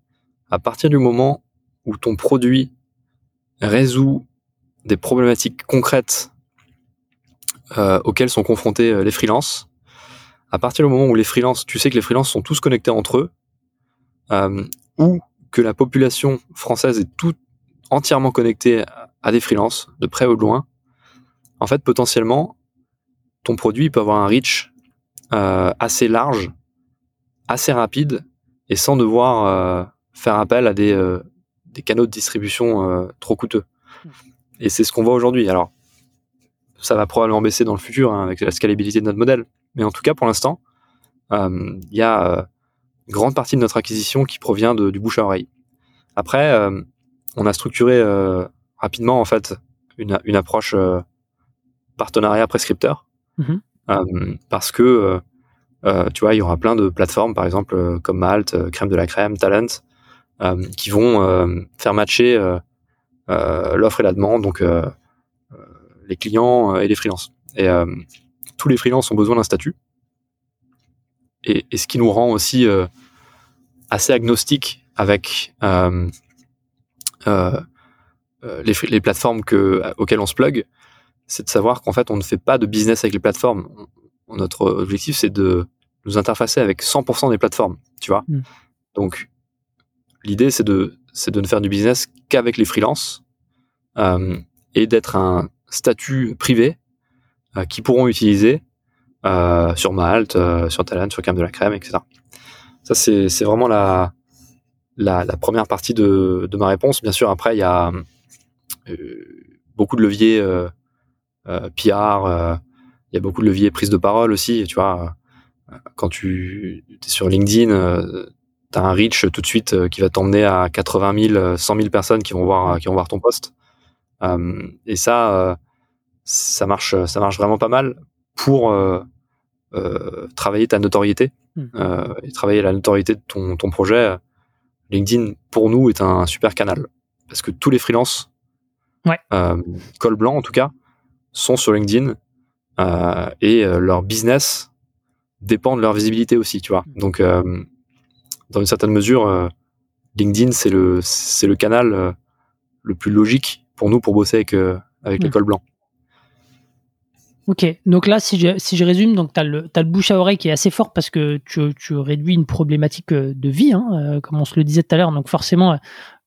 à partir du moment où ton produit résout des problématiques concrètes euh, auxquelles sont confrontés euh, les freelances, à partir du moment où les freelances, tu sais que les freelances sont tous connectés entre eux, euh, ou que la population française est tout entièrement connectée à des freelances, de près ou de loin, en fait, potentiellement, ton produit peut avoir un reach assez large, assez rapide, et sans devoir faire appel à des, des canaux de distribution trop coûteux. Mmh. Et c'est ce qu'on voit aujourd'hui. Alors, ça va probablement baisser dans le futur hein, avec la scalabilité de notre modèle. Mais en tout cas, pour l'instant, euh, il y a euh, une grande partie de notre acquisition qui provient de, du bouche à oreille. Après, euh, on a structuré rapidement en fait une, une approche partenariat prescripteur mm-hmm. parce que tu vois, il y aura plein de plateformes, par exemple comme Malte, Crème de la Crème, Talent, qui vont faire matcher l'offre et la demande. Donc les clients euh, et les freelances. Et euh, tous les freelances ont besoin d'un statut. Et, ce qui nous rend aussi euh, assez agnostique avec les, plateformes que, auxquelles on se plug, c'est de savoir qu'en fait, on ne fait pas de business avec les plateformes. notre objectif, c'est de nous interfacer avec 100% des plateformes, tu vois. Mm. Donc, l'idée, c'est de, de ne faire du business qu'avec les freelances et d'être un statut privé euh, qui pourront utiliser euh, sur Malte, euh, sur Talent, sur Cam de la Crème, etc. Ça, c'est, vraiment la, la, première partie de, de ma réponse. Bien sûr, après, il y a beaucoup de leviers PR, il y a beaucoup de leviers prise de parole aussi. Tu vois, quand tu es sur LinkedIn, tu as un reach tout de suite qui va t'emmener à 80 000, 100 000 personnes qui vont voir, qui vont voir ton poste. Euh, et ça, euh, ça marche, ça marche vraiment pas mal pour euh, travailler ta notoriété hmm. et travailler la notoriété de ton, ton projet. LinkedIn, pour nous, est un super canal parce que tous les freelances, ouais. col blanc en tout cas, sont sur LinkedIn euh, et leur business dépend de leur visibilité aussi, tu vois. Hmm. Donc, euh, dans une certaine mesure, LinkedIn c'est le c'est le canal le plus logique pour nous pour bosser avec, euh, avec l'école blanc. Ok, donc là, si je, si je résume, donc tu as, le, as le bouche à oreille qui est assez fort parce que tu, tu réduis une problématique euh, de vie, hein, euh, comme on se le disait tout à l'heure. Donc forcément,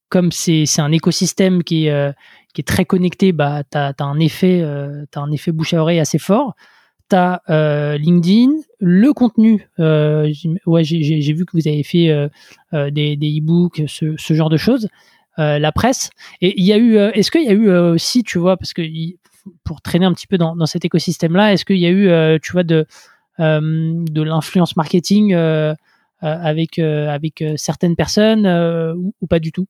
comme c'est un écosystème qui est, qui est très connecté, bah, tu as, un, effet, as un effet bouche à oreille assez fort. Tu as LinkedIn, le contenu. ouais, j'ai vu que vous avez fait des, e-books, ce, ce, genre de choses. Euh, la presse. Et il y a eu, euh, est-ce qu'il y a eu euh, aussi, tu vois, parce que pour traîner un petit peu dans, cet écosystème-là, est-ce qu'il y a eu, tu vois, de, de l'influence marketing avec, avec certaines personnes ou, pas du tout?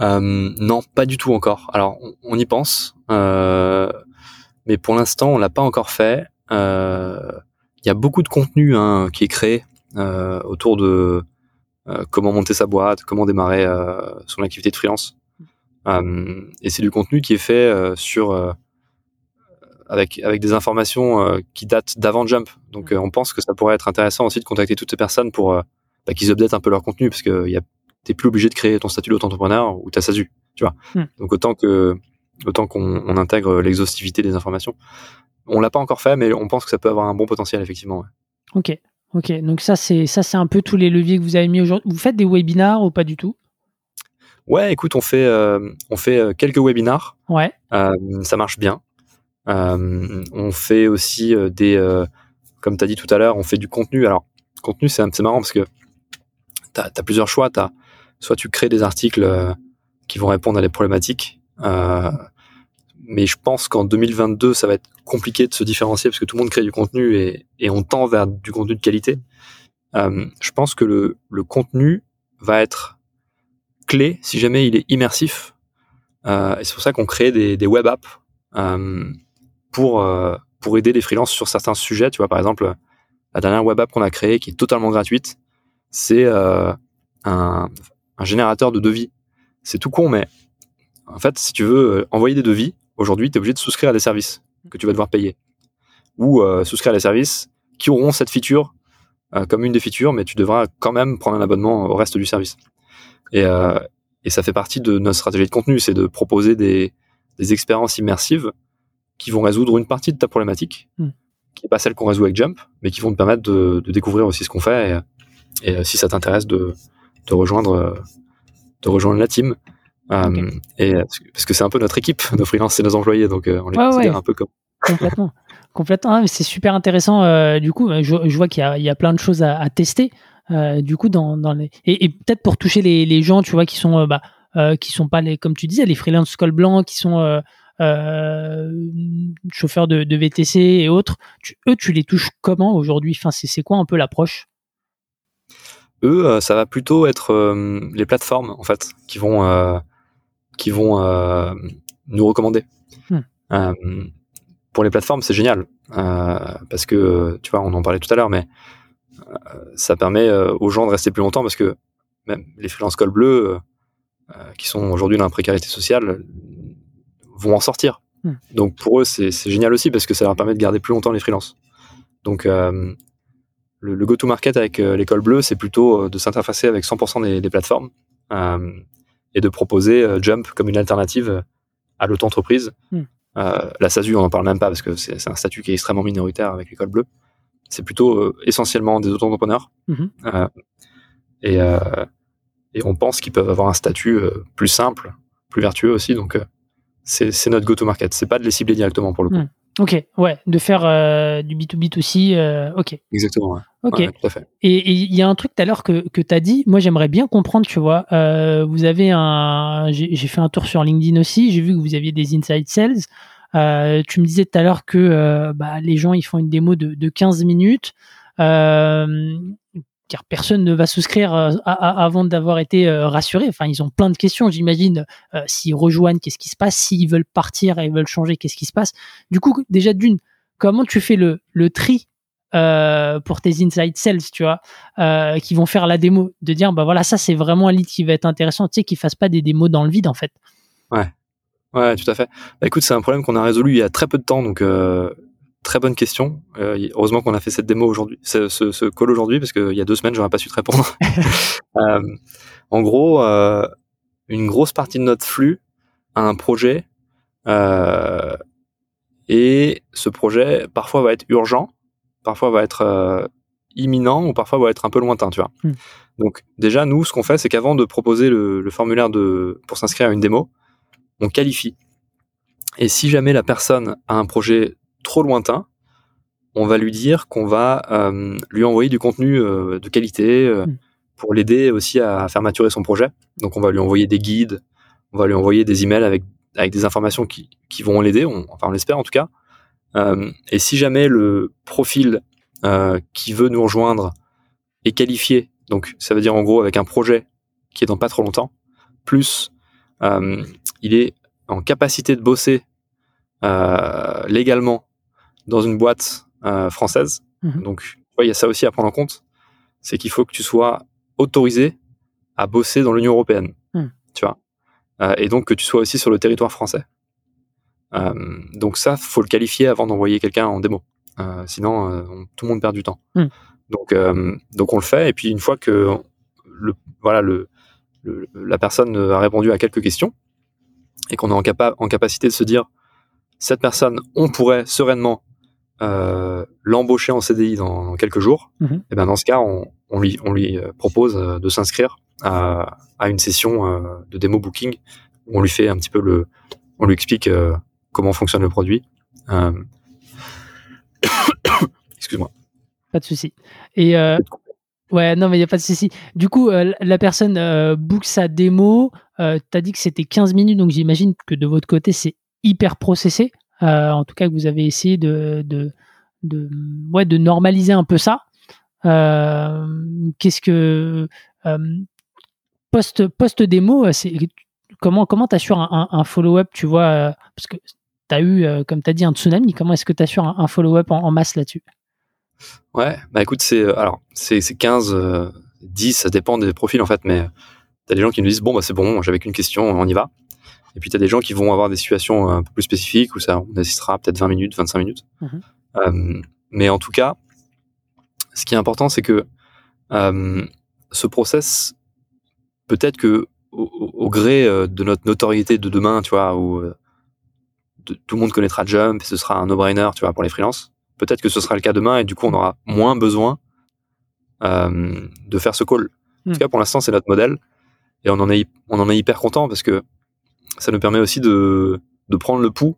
Non, pas du tout encore. Alors, on, y pense, mais pour l'instant, on l'a pas encore fait. Il y a beaucoup de contenu hein, qui est créé autour de euh, comment monter sa boîte, comment démarrer euh, son activité de freelance. Euh, et c'est du contenu qui est fait sur avec avec des informations qui datent d'avant Jump. Donc on pense que ça pourrait être intéressant aussi de contacter toutes ces personnes pour bah, qu'ils updatent un peu leur contenu parce que t'es plus obligé de créer ton statut d'auto-entrepreneur ou ta SASU, tu vois. Hmm. Donc autant que autant qu'on intègre l'exhaustivité des informations. On l'a pas encore fait, mais on pense que ça peut avoir un bon potentiel effectivement. Ouais. Ok. Ok, donc ça c'est ça c'est un peu tous les leviers que vous avez mis aujourd'hui. Vous faites des webinars ou pas du tout? Ouais, écoute, on fait euh, on fait euh, quelques webinars. Ouais. Euh, ça marche bien. on fait aussi des, comme tu as dit tout à l'heure, on fait du contenu. Alors, contenu c'est marrant parce que tu as, plusieurs choix. As, soit tu crées des articles qui vont répondre à des problématiques mais je pense qu'en 2022, ça va être compliqué de se différencier parce que tout le monde crée du contenu et, et on tend vers du contenu de qualité. Euh, je pense que le, le, contenu va être clé si jamais il est immersif. Euh, et c'est pour ça qu'on crée des, web apps euh, pour, euh, pour aider les freelances sur certains sujets. Tu vois, par exemple, la dernière web app qu'on a créée, qui est totalement gratuite, c'est un, générateur de devis. C'est tout con, mais en fait, si tu veux envoyer des devis, aujourd'hui, tu es obligé de souscrire à des services que tu vas devoir payer. Ou souscrire à des services qui auront cette feature comme une des features, mais tu devras quand même prendre un abonnement au reste du service. Et, euh, et ça fait partie de notre stratégie de contenu, c'est de proposer des, des expériences immersives qui vont résoudre une partie de ta problématique, Hmm. qui n'est pas celle qu'on résout avec Jump, mais qui vont te permettre de, de découvrir aussi ce qu'on fait. Et, et, si ça t'intéresse, de, de rejoindre, de rejoindre la team. Euh, et parce que c'est un peu notre équipe, <laughs> nos freelances, c'est nos employés, donc euh, on les Ouais, considère ouais. un peu comme. complètement. complètement. Ah, c'est super intéressant. euh, du coup, je, je vois qu'il y a, il y a plein de choses à, à tester. Euh, du coup, dans, dans les et, et peut-être pour toucher les, les gens, tu vois, qui sont euh, bah, euh, qui sont pas les, comme tu disais, les freelance col blanc, qui sont chauffeurs de, de VTC et autres. Tu- eux, tu les touches comment aujourd'hui? Enfin, c'est c'est quoi un peu l'approche? Eux, ça va plutôt être les plateformes en fait qui vont qui vont nous recommander. Hmm. Pour les plateformes, c'est génial euh, parce que tu vois, on en parlait tout à l'heure, mais ça permet euh, aux gens de rester plus longtemps parce que même les freelance col bleu euh, euh, qui sont aujourd'hui dans la précarité sociale euh, vont en sortir. Hmm. Donc pour eux, c'est génial aussi parce que ça leur permet de garder plus longtemps les freelances. Donc euh, le, le go-to-market avec euh, l'école bleue, c'est plutôt euh, de s'interfacer avec 100% des, des plateformes euh, et de proposer euh, Jump comme une alternative à l'auto-entreprise. Hmm. Euh, la SASU, on n'en parle même pas parce que c'est c'est un statut qui est extrêmement minoritaire avec l'école bleue. C'est plutôt euh, essentiellement des auto-entrepreneurs. Mhm. Euh, et, euh, et on pense qu'ils peuvent avoir un statut plus simple, plus vertueux aussi. Donc c'est notre go-to-market. C'est pas de les cibler directement pour le coup. Hmm. Ok, ouais, de faire euh, du B2B aussi. euh, ok, Exactement. ouais. ok. Ouais, tout à fait. Et il y a un truc tout à l'heure que, que tu as dit, moi j'aimerais bien comprendre, tu vois. Euh, vous avez un. J'ai fait un tour sur LinkedIn aussi, j'ai vu que vous aviez des inside sales. Euh, tu me disais tout à l'heure que euh, bah, les gens ils font une démo de, de 15 minutes. Euh, car personne ne va souscrire avant d'avoir été rassuré. Enfin, ils ont plein de questions, j'imagine. S'ils rejoignent, qu'est-ce qui se passe? S'ils veulent partir et veulent changer, qu'est-ce qui se passe? Du coup, déjà d'une, comment tu fais le, tri pour tes inside sales, tu vois, qui vont faire la démo, de dire bah voilà ça c'est vraiment un lead qui va être intéressant, tu sais, qu'ils fassent pas des démos dans le vide en fait. Ouais, tout à fait. Bah, écoute, c'est un problème qu'on a résolu il y a très peu de temps, donc euh, très bonne question. Euh, heureusement qu'on a fait cette démo aujourd'hui, ce, ce, ce call aujourd'hui, parce qu'il y a deux semaines, j'aurais pas su te répondre. <laughs> <laughs> Euh, en gros, euh, une grosse partie de notre flux a un projet, euh, et ce projet parfois va être urgent, parfois va être imminent, ou parfois va être un peu lointain, tu vois. Hmm. Donc déjà, nous, ce qu'on fait, c'est qu'avant de proposer le, le formulaire de pour s'inscrire à une démo, on qualifie. Et si jamais la personne a un projet trop lointain, on va lui dire qu'on va euh, lui envoyer du contenu euh, de qualité euh, Mm. pour l'aider aussi à faire maturer son projet. Donc on va lui envoyer des guides, on va lui envoyer des emails avec, avec des informations qui, qui vont l'aider, on- enfin on l'espère en tout cas. Et si jamais le profil qui veut nous rejoindre est qualifié, donc ça veut dire en gros avec un projet qui est dans pas trop longtemps, plus il est en capacité de bosser euh, légalement dans une boîte euh, française. Mhm. Donc, tu vois, il y a ça aussi à prendre en compte. C'est qu'il faut que tu sois autorisé à bosser dans l'Union européenne. Mhm. Tu vois. Euh, et donc que tu sois aussi sur le territoire français. Donc ça, faut le qualifier avant d'envoyer quelqu'un en démo. Sinon, on- tout le monde perd du temps. Mhm. Donc, donc on le fait. Et puis une fois que le, voilà, le, le- la personne a répondu à quelques questions et qu'on est en, capa- en capacité de se dire cette personne, on pourrait sereinement euh, l'embaucher en CDI dans, dans quelques jours, Mhm. et ben dans ce cas, on, on lui, on lui euh, propose euh, de s'inscrire à, à une session de démo booking où on lui fait un petit peu le, on lui explique comment fonctionne le produit. Euh, <coughs> Excuse-moi. Pas de souci. Et euh, ouais, non mais il y a pas de souci. Du coup, la personne book sa démo. Euh, T'as dit que c'était 15 minutes, donc j'imagine que de votre côté c'est hyper processé. Euh, en tout cas, que vous avez essayé de, de, ouais, de normaliser un peu ça. Euh, Qu'est-ce que euh, post post démo, comment comment un, follow-up, tu vois, parce que t'as eu, euh, comme t'as dit, un tsunami. Comment est-ce que t'assures un, un follow-up en, en masse là-dessus? Ouais, bah écoute, c'est alors c'est 15, 10, ça dépend des profils en fait, mais t'as des gens qui nous disent bon bah c'est bon, j'avais qu'une question, on y va. Et puis t'as des gens qui vont avoir des situations un peu plus spécifiques où ça on assistera peut-être 20 minutes, 25 minutes. Mhm. mais en tout cas, ce qui est important, c'est que ce process, peut-être que au, gré euh, de notre notoriété de demain, tu vois, où euh, tout le monde connaîtra Jump et ce sera un no-brainer, tu vois, pour les freelances. Peut-être que ce sera le cas demain et du coup, on aura moins besoin euh, de faire ce call. En tout hmm. cas, pour l'instant, c'est notre modèle et on en est, on en est hyper content parce que ça nous permet aussi de, de prendre le pouls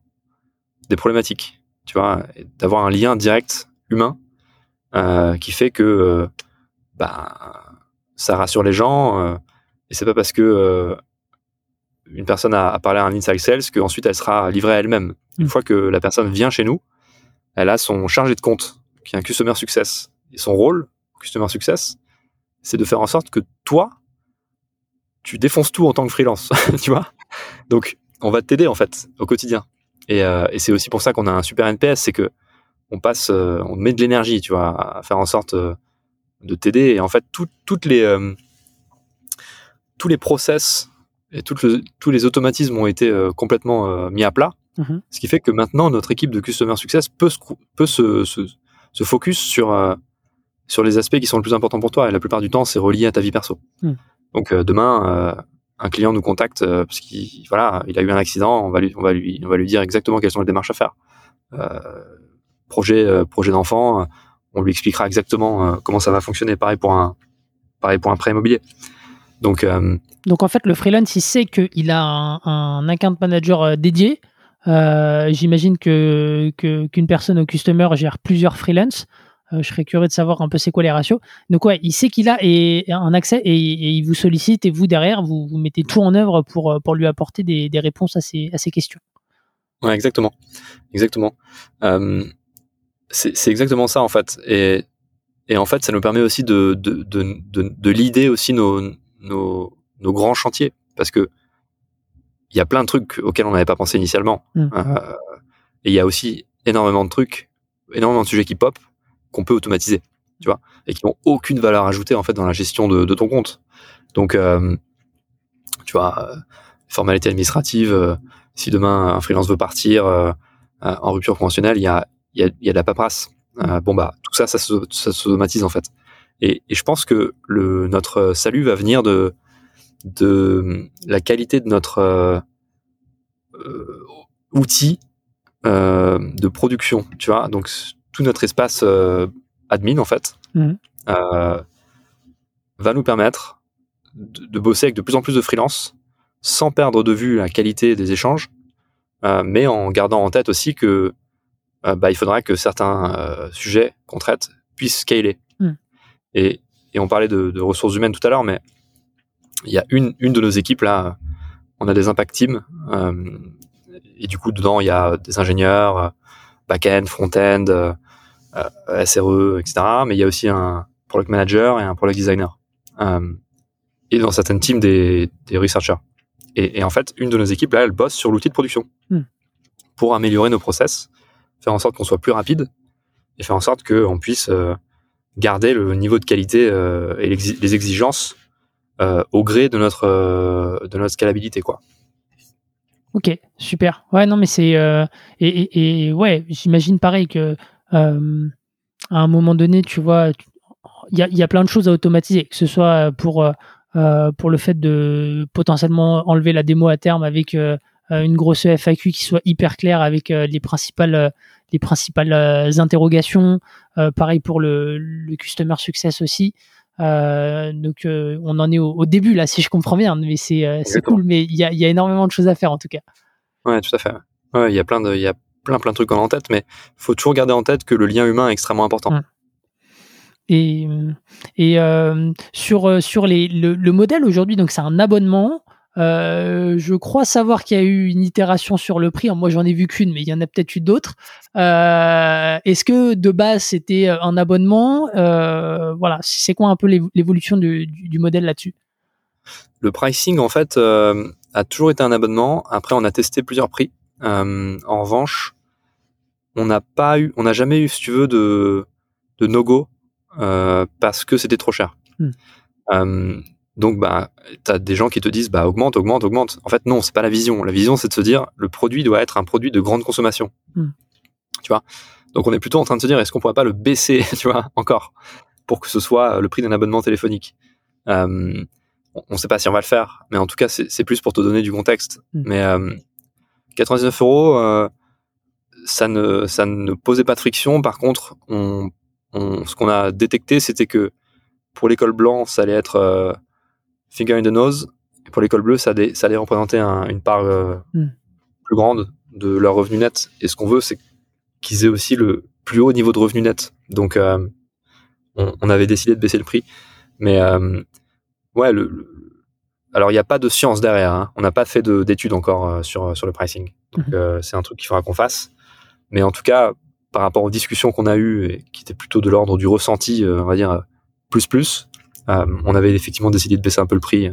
des problématiques, tu vois, d'avoir un lien direct humain euh, qui fait que euh, bah, ça rassure les gens et c'est pas parce que euh, une personne a, parlé à un inside sales qu'ensuite elle sera livrée à elle-même. Une mm. fois que la personne vient chez nous, elle a son chargé de compte, qui est un customer success. Et son rôle, customer success, c'est de faire en sorte que toi, tu défonces tout en tant que freelance, <laughs> tu vois. Donc, on va t'aider en fait au quotidien. Et, euh, et c'est aussi pour ça qu'on a un super NPS, c'est que on passe, euh, on met de l'énergie, tu vois, à faire en sorte de t'aider. Et en fait, toutes les tous les process et tous les automatismes ont été euh, complètement euh, mis à plat. Mhm. Ce qui fait que maintenant, notre équipe de Customer Success peut se, peut se, se, focus sur, euh, sur les aspects qui sont le plus importants pour toi. Et la plupart du temps, c'est relié à ta vie perso. Mhm. Donc demain, un client nous contacte parce qu'il a eu un accident, on va lui, dire exactement quelles sont les démarches à faire. projet, d'enfant, on lui expliquera exactement comment ça va fonctionner. Pareil pour un, pareil pour un prêt immobilier. Donc, euh, en fait, le freelance, il sait qu'il a un, account manager euh, dédié. Euh, j'imagine que qu'une personne au customer gère plusieurs freelance. Je serais curieux de savoir un peu c'est quoi les ratios. Donc ouais, il sait qu'il a un accès et, il vous sollicite et vous derrière, vous, vous mettez tout en œuvre pour, pour lui apporter des, des réponses à ses, à ses questions. Ouais, exactement. Exactement. c'est exactement ça en fait. Et, et en fait, ça nous permet aussi de, de, de, de, de l'idée aussi nos, nos, nos grands chantiers parce que il y a plein de trucs auxquels on n'avait pas pensé initialement. Mm. Euh, et il y a aussi énormément de trucs, énormément de sujets qui pop qu'on peut automatiser, tu vois, et qui n'ont aucune valeur ajoutée en fait dans la gestion de, ton compte. Donc, euh, tu vois, euh, formalité administrative. Euh, si demain un freelance veut partir en rupture conventionnelle, il y a, y de la paperasse. bon bah, tout ça, ça, ça s'automatise en fait. Et, et, je pense que le, notre salut va venir de, de la qualité de notre outil de production, tu vois. Donc tout notre espace euh, admin en fait mmh. euh, va nous permettre de, de, bosser avec de plus en plus de freelance sans perdre de vue la qualité des échanges, mais en gardant en tête aussi que bah, il faudra que certains sujets qu'on traite puissent scaler. Et, on parlait de, ressources humaines tout à l'heure, mais il y a une, une de nos équipes là, on a des impact teams, euh, et du coup dedans il y a des ingénieurs, euh, back-end, front-end, euh, SRE, etc. Mais il y a aussi un product manager et un product designer. et dans certaines teams des, des researchers. Et, en fait, une de nos équipes là, elle bosse sur l'outil de production hmm. pour améliorer nos process, faire en sorte qu'on soit plus rapide et faire en sorte qu'on puisse garder le niveau de qualité euh, et les exigences euh, au gré de notre euh, de notre scalabilité quoi. Ok, super. Ouais, non, mais c'est et, et, ouais, j'imagine pareil que à un moment donné, tu vois, il y a, y a, plein de choses à automatiser, que ce soit pour pour le fait de potentiellement enlever la démo à terme avec une grosse FAQ qui soit hyper claire avec les principales les principales euh, interrogations. Euh, pareil pour le, le, customer success aussi. Euh, donc on en est au, début là, si je comprends bien, mais c'est cool. Mais il y a, y a, énormément de choses à faire en tout cas. Ouais, tout à fait. Il y a plein de, il y a plein plein de trucs en tête, mais faut toujours garder en tête que le lien humain est extrêmement important. Et, et sur, sur les, le, le modèle aujourd'hui, donc c'est un abonnement. Euh, je crois savoir qu'il y a eu une itération sur le prix. Moi, j'en ai vu qu'une, mais il y en a peut-être eu d'autres. Euh, est-ce que de base c'était euh, un abonnement? Voilà, c'est quoi un peu l'évolution du, modèle là-dessus? Le pricing, en fait, a toujours été un abonnement. Après, on a testé plusieurs prix. en revanche, on n'a pas eu, on n'a jamais eu, si tu veux, de de no-go parce que c'était trop cher. Hmm. donc, bah, tu as des gens qui te disent bah, augmente, augmente, augmente. En fait, non, c'est pas la vision. La vision, c'est de se dire le produit doit être un produit de grande consommation. Hmm. Tu vois? Donc, on est plutôt en train de se dire est-ce qu'on pourrait pas le baisser, <laughs> tu vois, encore, pour que ce soit le prix d'un abonnement téléphonique? On ne sait pas si on va le faire, mais en tout cas, c'est plus pour te donner du contexte. Hmm. Mais 99 euros, euh, ça ne, ça ne posait pas de friction. Par contre, on, ce qu'on a détecté, c'était que pour l'école blanc, ça allait être euh, finger in the nose. Et pour l'école bleue, ça, ça allait représenter une part euh, hmm. plus grande de leur revenu net. Et ce qu'on veut, c'est qu'ils aient aussi le plus haut niveau de revenu net. Donc, on, avait décidé de baisser le prix. Mais ouais, le, alors il n'y a pas de science derrière. Hein. On n'a pas fait d'études encore euh, sur, sur le pricing. Donc euh, c'est un truc qu'il faudra qu'on fasse. Mais en tout cas, par rapport aux discussions qu'on a eues, qui étaient plutôt de l'ordre du ressenti, euh, on va dire plus plus, on avait effectivement décidé de baisser un peu le prix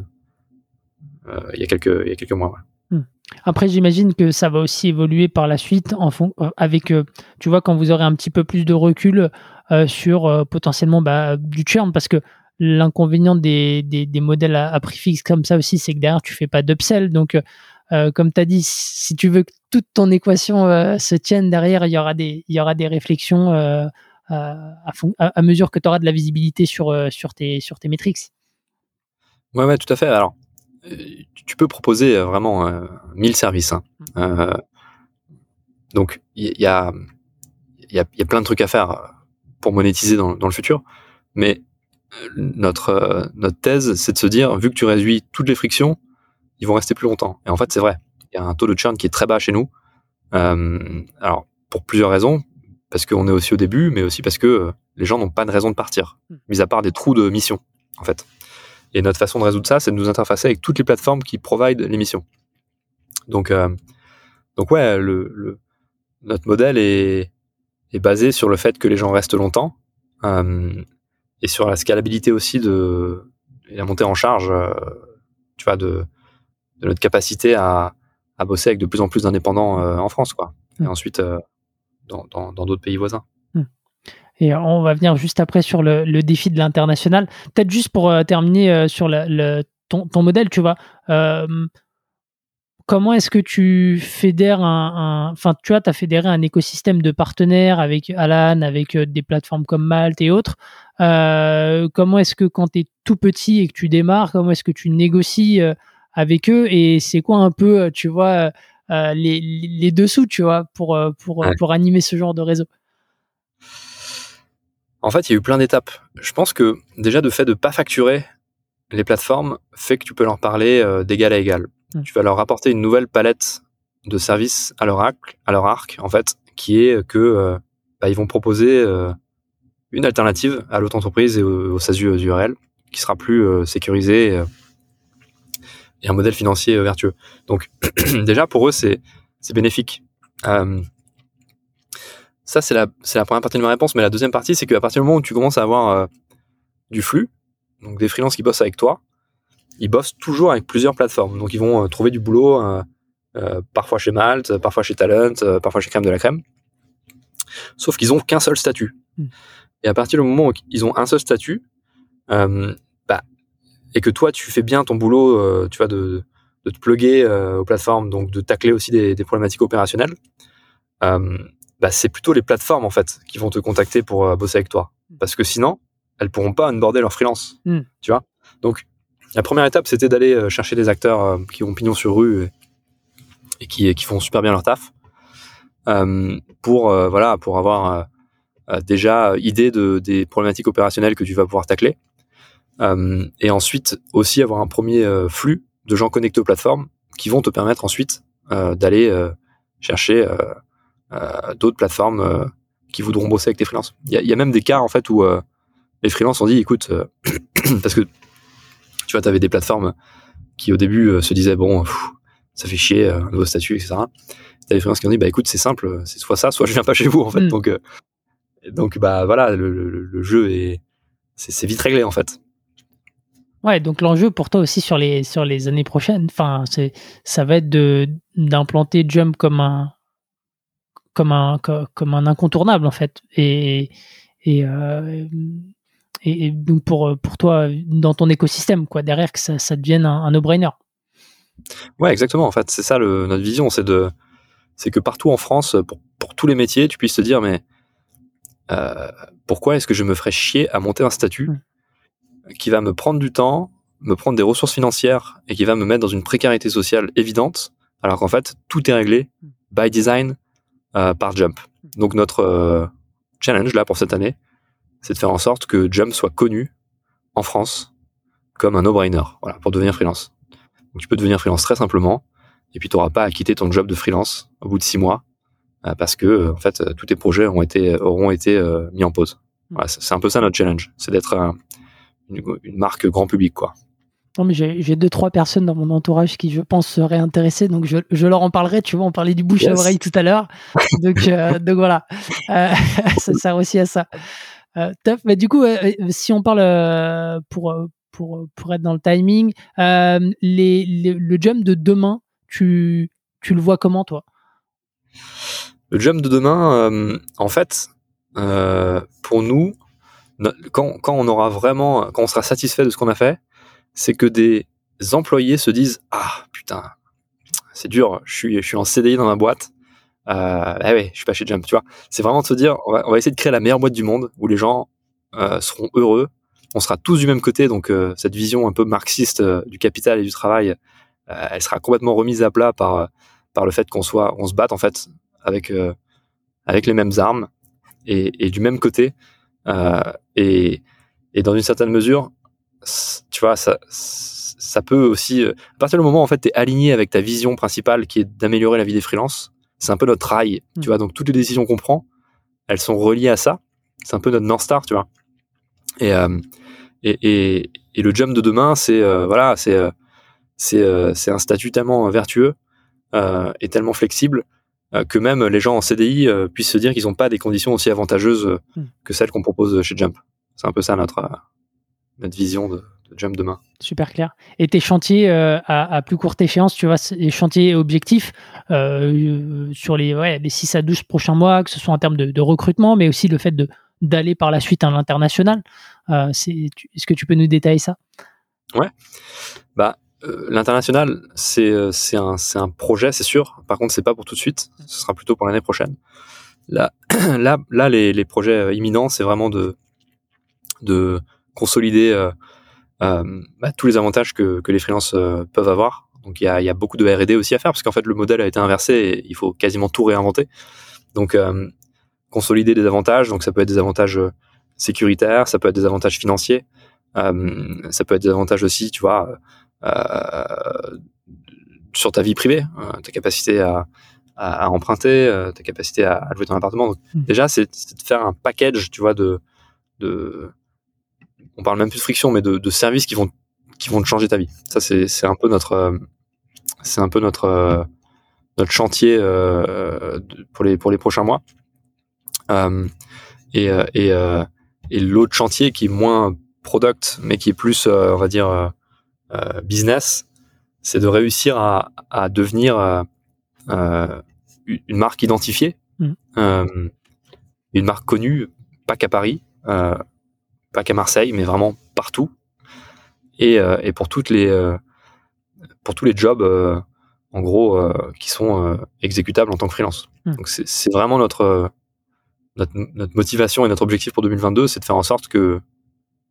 il y a quelques mois. Hmm. Après, j'imagine que ça va aussi évoluer par la suite en avec, tu vois, quand vous aurez un petit peu plus de recul sur potentiellement bah, du churn, parce que L'inconvénient des, modèles à, prix fixe comme ça aussi, c'est que derrière, tu fais pas d'upsell. Donc, euh, comme tu as dit, si tu veux que toute ton équation euh, se tienne derrière, il y aura des, il y aura des réflexions euh, à, à, mesure que tu auras de la visibilité sur, sur, tes, sur tes métriques. Ouais, ouais, tout à fait. Alors, tu peux proposer vraiment 1000 services. Hein. donc, il y, a, y, a, y a plein de trucs à faire pour monétiser dans, dans le futur. Mais notre, euh, notre thèse, c'est de se dire, vu que tu réduis toutes les frictions, ils vont rester plus longtemps. Et en fait, c'est vrai. Il y a un taux de churn qui est très bas chez nous. Euh, alors, pour plusieurs raisons. Parce qu'on est aussi au début, mais aussi parce que euh, les gens n'ont pas de raison de partir, hmm. mis à part des trous de mission, en fait. Et notre façon de résoudre ça, c'est de nous interfacer avec toutes les plateformes qui provident les missions. Donc, donc ouais, le, notre modèle est, est basé sur le fait que les gens restent longtemps. Euh, et sur la scalabilité aussi de la montée en charge, euh, tu vois, de, notre capacité à, bosser avec de plus en plus d'indépendants euh, en France, quoi. Et mm. ensuite euh, dans d'autres pays voisins. Mm. Et on va venir juste après sur le, défi de l'international. Peut-être juste pour terminer sur le, ton, ton, modèle, tu vois comment est-ce que tu fédères un, enfin tu vois, tu as fédéré un écosystème de partenaires avec Alan, avec euh, des plateformes comme Malte et autres. Euh, comment est-ce que quand tu es tout petit et que tu démarres, comment est-ce que tu négocies euh, avec eux et c'est quoi un peu, tu vois, les, les, dessous, tu vois, pour, pour, pour animer ce genre de réseau? En fait, il y a eu plein d'étapes. Je pense que déjà, de fait de pas facturer les plateformes fait que tu peux leur parler d'égal à égal. Hmm. Tu vas leur apporter une nouvelle palette de services à leur arc, à leur arc en fait, qui est que euh, bah, ils vont proposer euh, une alternative à l'autre entreprise et au, SASU URL qui sera plus euh, sécurisé et un modèle financier vertueux. Donc <clears throat> déjà pour eux c'est c'est bénéfique. ça c'est la c'est la première partie de ma réponse, mais la deuxième partie c'est qu'à partir du moment où tu commences à avoir du flux, donc des freelances qui bossent avec toi, ils bossent toujours avec plusieurs plateformes. Donc ils vont euh, trouver du boulot euh, euh, parfois chez Malte, parfois chez Talent, parfois chez Crème de la Crème. Sauf qu'ils ont qu'un seul statut. Hmm. Et à partir du moment où ils ont un seul statut, et que toi tu fais bien ton boulot, tu vois, de, de te plugger aux plateformes, donc de tacler aussi des, des problématiques opérationnelles, bah, c'est plutôt les plateformes en fait qui vont te contacter pour bosser avec toi. Parce que sinon, elles pourront pas onboarder leur freelance. Hmm. Tu vois Donc la première étape, c'était d'aller euh, chercher des acteurs euh, qui ont pignon sur rue et, qui, qui, font super bien leur taf euh, pour voilà pour avoir déjà idée de, des problématiques opérationnelles que tu vas pouvoir tacler et ensuite aussi avoir un premier flux de gens connectés aux plateformes qui vont te permettre ensuite d'aller chercher d'autres plateformes qui voudront bosser avec tes freelances. Il y, y, a même des cas en fait où les freelances ont dit écoute <clears throat> parce que tu vois, tu avais des plateformes qui au début euh, se disaient bon, ça fait chier, euh, un nouveau statut, etc. T'as des freelances qui ont dit bah écoute, c'est simple, c'est soit ça, soit je viens pas chez vous en fait. Mm. Donc, euh, donc bah voilà, le, jeu est c'est vite réglé en fait. Ouais, donc l'enjeu pour toi aussi sur les sur les années prochaines, enfin c'est ça va être de d'implanter Jump comme un comme un comme un incontournable en fait et et, et, donc pour, pour toi, dans ton écosystème, quoi, derrière que ça, ça devienne un, no-brainer. Ouais, exactement. En fait, c'est ça le, notre vision, c'est de, c'est que partout en France, pour, pour, tous les métiers, tu puisses te dire, mais euh, pourquoi est-ce que je me ferais chier à monter un statut mmh. Qui va me prendre du temps, me prendre des ressources financières et qui va me mettre dans une précarité sociale évidente, alors qu'en fait, tout est réglé by design euh, par Jump. Donc notre euh, challenge là pour cette année, c'est de faire en sorte que Jump soit connu en France comme un no-brainer, voilà, pour devenir freelance. Donc tu peux devenir freelance très simplement, et puis tu n'auras pas à quitter ton job de freelance au bout de six mois, euh, parce que en fait tous tes projets auront été mis en pause. C'est un peu ça notre challenge, c'est d'être une, une, marque grand public, quoi. Non, mais j'ai deux, trois personnes dans mon entourage qui, je pense, seraient intéressées. Donc, je, je leur en parlerai. Tu vois, on parlait du bouche à oreille tout à l'heure. <laughs> Donc, donc voilà. <laughs> ça sert aussi à ça. Euh, top. Mais du coup, si on parle pour, pour, pour être dans le timing, les, le jump de demain, tu, tu le vois comment, toi? Le jump de demain, en fait, pour nous, quand, on aura vraiment, quand on sera satisfait de ce qu'on a fait, c'est que des employés se disent ah putain c'est dur je suis je suis en CDI dans ma boîte. Euh, eh ouais je suis pas chez Jump tu vois c'est vraiment de se dire on va, essayer de créer la meilleure boîte du monde où les gens euh, seront heureux. On sera tous du même côté donc euh, cette vision un peu marxiste euh, du capital et du travail elle sera complètement remise à plat par par le fait qu'on soit on se batte en fait avec avec les mêmes armes et du même côté et et dans une certaine mesure tu vois, ça, ça peut aussi, euh, à partir du moment où en fait tu es aligné avec ta vision principale qui est d'améliorer la vie des freelances, c'est un peu notre rail, tu mm. vois. Donc toutes les décisions qu'on prend, elles sont reliées à ça. C'est un peu notre North Star, tu vois. Et, euh, et, et, et, le jump de demain, c'est euh, voilà, c'est c'est c'est un statut tellement vertueux et tellement flexible que même les gens en CDI puissent se dire qu'ils n'ont pas des conditions aussi avantageuses mm. que celles qu'on propose chez Jump. C'est un peu ça notre notre vision de, Jump demain. Super clair. Et tes chantiers euh, à, plus courte échéance, tu vois, les chantiers objectifs euh, sur les, ouais, les 6 à 12 prochains mois, que ce soit en termes de, recrutement, mais aussi le fait de, d'aller par la suite à l'international. Euh, est-ce que tu peux nous détailler ça? Ouais. Bah, l'international, c'est, c'est, un, projet, c'est sûr. Par contre, c'est pas pour tout de suite. Ce sera plutôt pour l'année prochaine. Là, <clears throat> là, là les, projets imminents, c'est vraiment de, de consolider euh, euh, bah, tous les avantages que, les freelances euh, peuvent avoir. Donc il y a, y a, beaucoup de R&D aussi à faire parce qu'en fait le modèle a été inversé et il faut quasiment tout réinventer. Donc consolider des avantages, donc ça peut être des avantages sécuritaires, ça peut être des avantages financiers, euh, ça peut être des avantages aussi, tu vois, euh, sur ta vie privée, euh, ta capacité à, à, à emprunter, ta capacité à, à louer ton appartement. Donc, mmh. Déjà, c'est de faire un package, tu vois, de, de, on parle même plus de friction, mais de, de services qui vont qui vont te changer ta vie. Ça c'est un peu notre euh, c'est un peu notre euh, notre chantier euh, pour les pour les prochains mois. Euh, et et, et l'autre chantier qui est moins product, mais qui est plus on va dire business, c'est de réussir à, à devenir une marque identifiée, mmh. une marque connue, pas qu'à Paris, euh, pas qu'à Marseille, mais vraiment partout. Et, euh, et pour toutes les euh, pour tous les jobs euh, en gros qui sont exécutables en tant que freelance. Hmm. Donc c'est vraiment notre, notre, notre motivation et notre objectif pour 2022, c'est de faire en sorte que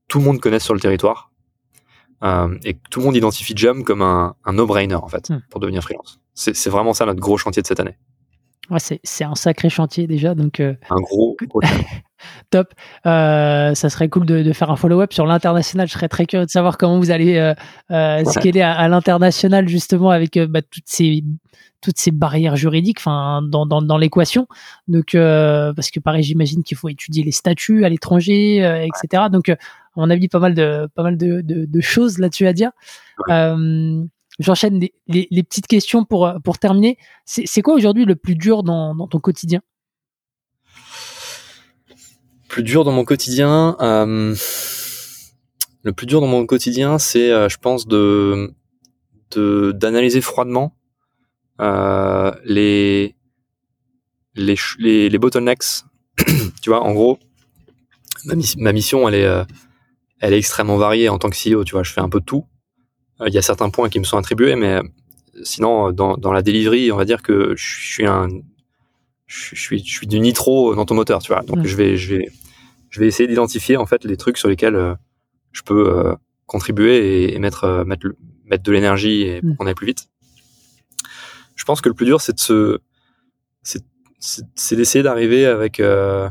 tout le monde connaisse sur le territoire euh, et tout le monde identifie Jump comme un, un no-brainer en fait hmm. pour devenir freelance. C'est vraiment ça notre gros chantier de cette année. Ouais, c'est un sacré chantier déjà. Donc, un gros, <laughs> Top. Euh, ça serait cool de, faire un follow-up sur l'international. Je serais très curieux de savoir comment vous allez euh, euh scaler à, l'international justement avec euh, bah, toutes ces toutes ces barrières juridiques, enfin dans, dans, dans l'équation. Donc parce que pareil, j'imagine qu'il faut étudier les statuts à l'étranger, etc. Donc à mon avis, pas mal de pas mal de, de, de choses là-dessus à dire. J'enchaîne les, petites questions pour pour terminer. C'est quoi aujourd'hui le plus dur dans, ton quotidien? Plus dur dans mon quotidien, euh, le plus dur dans mon quotidien, c'est, euh, je pense, de d'analyser froidement euh, les, les, les bottlenecks. <coughs> tu vois, en gros, ma, mission, elle est, elle est extrêmement variée en tant que CEO. Tu vois, je fais un peu de tout. Il y a certains points qui me sont attribués, mais sinon, dans, dans la delivery, on va dire que je suis un, je suis, je suis du nitro dans ton moteur, tu vois. Donc, mm. je vais, je vais, je vais essayer d'identifier en fait les trucs sur lesquels je peux contribuer et, mettre, mettre, mettre de l'énergie et pour mm. qu'on aille plus vite. Je pense que le plus dur, c'est de se, c'est d'essayer d'arriver avec euh,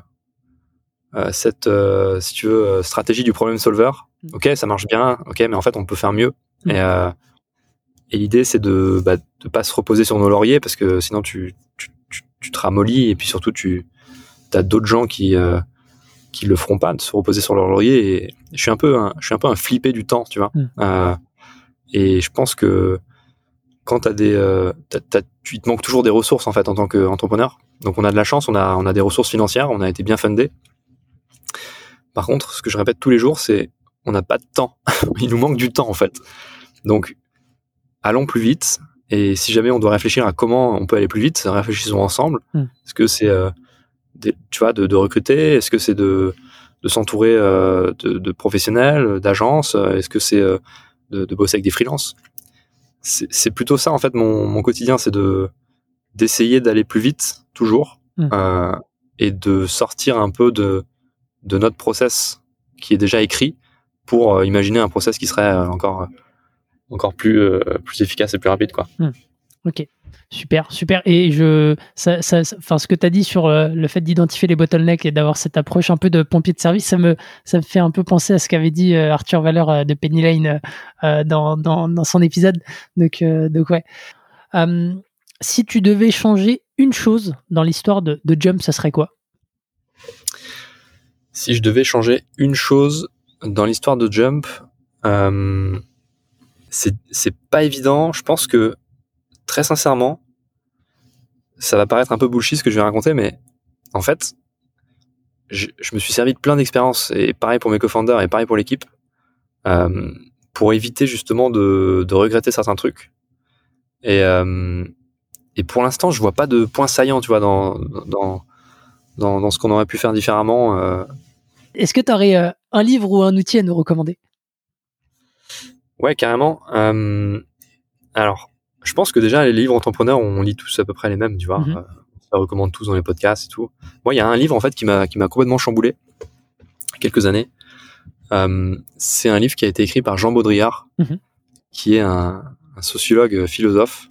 euh, cette, euh, si tu veux, stratégie du problem solver. Mm. Ok, ça marche bien. Ok, mais en fait, on peut faire mieux. Mm. Et, et l'idée, c'est de bah, de pas se reposer sur nos lauriers parce que sinon tu tu, tu, te ramollis et puis surtout tu as d'autres gens qui qui le feront pas de se reposer sur leurs lauriers. Et je suis un peu un, je suis un peu un flippé du temps, tu vois. Mm. et je pense que quand as des, euh, tu te manques toujours des ressources en fait en tant qu'entrepreneur. Donc on a de la chance, on a, on a des ressources financières, on a été bien fundé. Par contre, ce que je répète tous les jours, c'est on n'a pas de temps. <laughs> Il nous manque du temps en fait. Donc allons plus vite. Et si jamais on doit réfléchir à comment on peut aller plus vite, réfléchissons ensemble. Hmm. Est-ce que c'est, euh, tu vois, de, de recruter? Est-ce que c'est de, de s'entourer euh, de, de, professionnels, d'agences? Est-ce que c'est euh, de, de, bosser avec des freelances? C'est plutôt ça en fait mon, mon quotidien, c'est de d'essayer d'aller plus vite toujours mmh. euh, et de sortir un peu de de notre process qui est déjà écrit pour imaginer un process qui serait encore encore plus euh, plus efficace et plus rapide quoi. Mmh. Ok. Super, super. Et je, ça, ça, enfin, ce que tu as dit sur euh, le, fait d'identifier les bottlenecks et d'avoir cette approche un peu de pompier de service, ça me, ça me fait un peu penser à ce qu'avait dit euh, Arthur Valeur de Penny Lane dans, dans, dans, son épisode. Donc, donc ouais. si tu devais changer une chose dans l'histoire de, de Jump, ça serait quoi? Si je devais changer une chose dans l'histoire de Jump, c'est pas évident. Je pense que très sincèrement, ça va paraître un peu bullshit ce que je vais raconter, mais en fait, je, me suis servi de plein d'expériences, et pareil pour mes co-founders et pareil pour l'équipe, euh, pour éviter justement de, regretter certains trucs. Et, euh, et pour l'instant, je vois pas de point saillant, tu vois, dans, dans, dans, ce qu'on aurait pu faire différemment. Euh. Est-ce que tu aurais un livre ou un outil à nous recommander? Ouais, carrément. alors, je pense que déjà les livres entrepreneurs, on lit tous à peu près les mêmes, tu vois. Mhm. Euh, on se recommande tous dans les podcasts et tout. Moi, il y a un livre en fait qui m'a complètement chamboulé quelques années. Euh, c'est un livre qui a été écrit par Jean Baudrillard, mhm. qui est un, un sociologue euh, philosophe.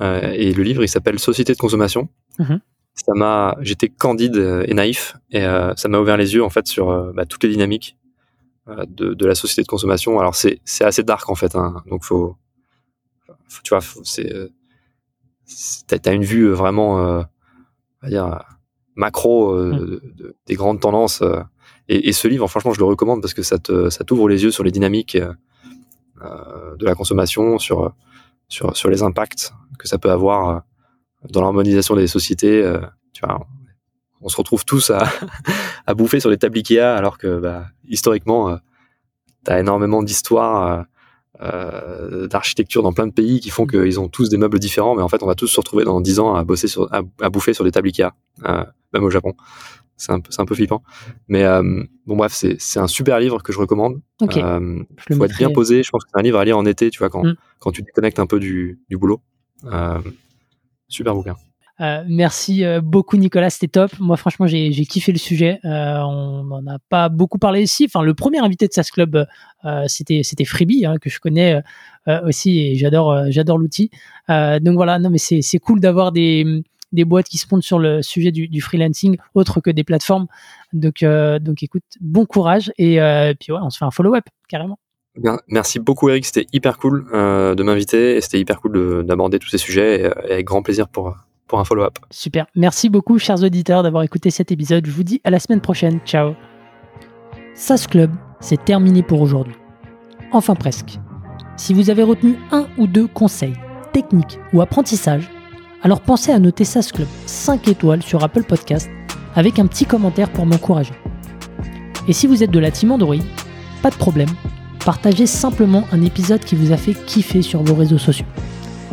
Euh, et le livre, il s'appelle Société de consommation. Mhm. Ça m'a, j'étais candide et naïf, et ça m'a ouvert les yeux en fait sur bah, toutes les dynamiques de, de, la société de consommation. Alors c'est c'est assez dark en fait, hein, donc faut tu vois, c'est, euh, t'as une vue euh, vraiment, euh, on va dire, macro mmh. des grandes tendances. Et, ce livre, franchement, je le recommande parce que ça te, ça t'ouvre les yeux sur les dynamiques de la consommation, sur, sur, sur les impacts que ça peut avoir dans l'harmonisation des sociétés. tu vois, on se retrouve tous à, <laughs> à bouffer sur les tables Ikea alors que bah, historiquement, tu as énormément d'histoires euh, d'architecture dans plein de pays qui font qu'ils ont tous des meubles différents, mais en fait, on va tous se retrouver dans 10 ans à bosser sur, à, bouffer sur des tables Ikea, euh, même au Japon. C'est un, un, peu flippant. Mais euh, bon, bref, c'est un super livre que je recommande. Okay. Euh, il faut être bien posé. Je pense que c'est un livre à lire en été, tu vois, quand, mm. quand tu déconnectes un peu du, du boulot. Euh, super bouquin. Euh, merci euh, beaucoup Nicolas, c'était top. Moi franchement j'ai kiffé le sujet. Euh, on n'en a pas beaucoup parlé ici. Enfin le premier invité de SAS Club c'était c'était Freebie hein, que je connais aussi et j'adore j'adore l'outil. donc voilà non mais c'est c'est cool d'avoir des des boîtes qui se montent sur le sujet du, freelancing autre que des plateformes. Donc donc écoute bon courage et puis ouais on se fait un follow up carrément. Merci beaucoup Eric, c'était hyper cool de m'inviter et c'était hyper cool d'aborder tous ces sujets et, avec grand plaisir pour pour un follow-up. Super. Merci beaucoup, chers auditeurs, d'avoir écouté cet épisode. Je vous dis à la semaine prochaine. Ciao. SAS Club, c'est terminé pour aujourd'hui. Enfin presque. Si vous avez retenu un ou deux conseils, techniques ou apprentissages, alors pensez à noter SAS Club 5 étoiles sur Apple Podcast avec un petit commentaire pour m'encourager. Et si vous êtes de la team Android, pas de problème, partagez simplement un épisode qui vous a fait kiffer sur vos réseaux sociaux.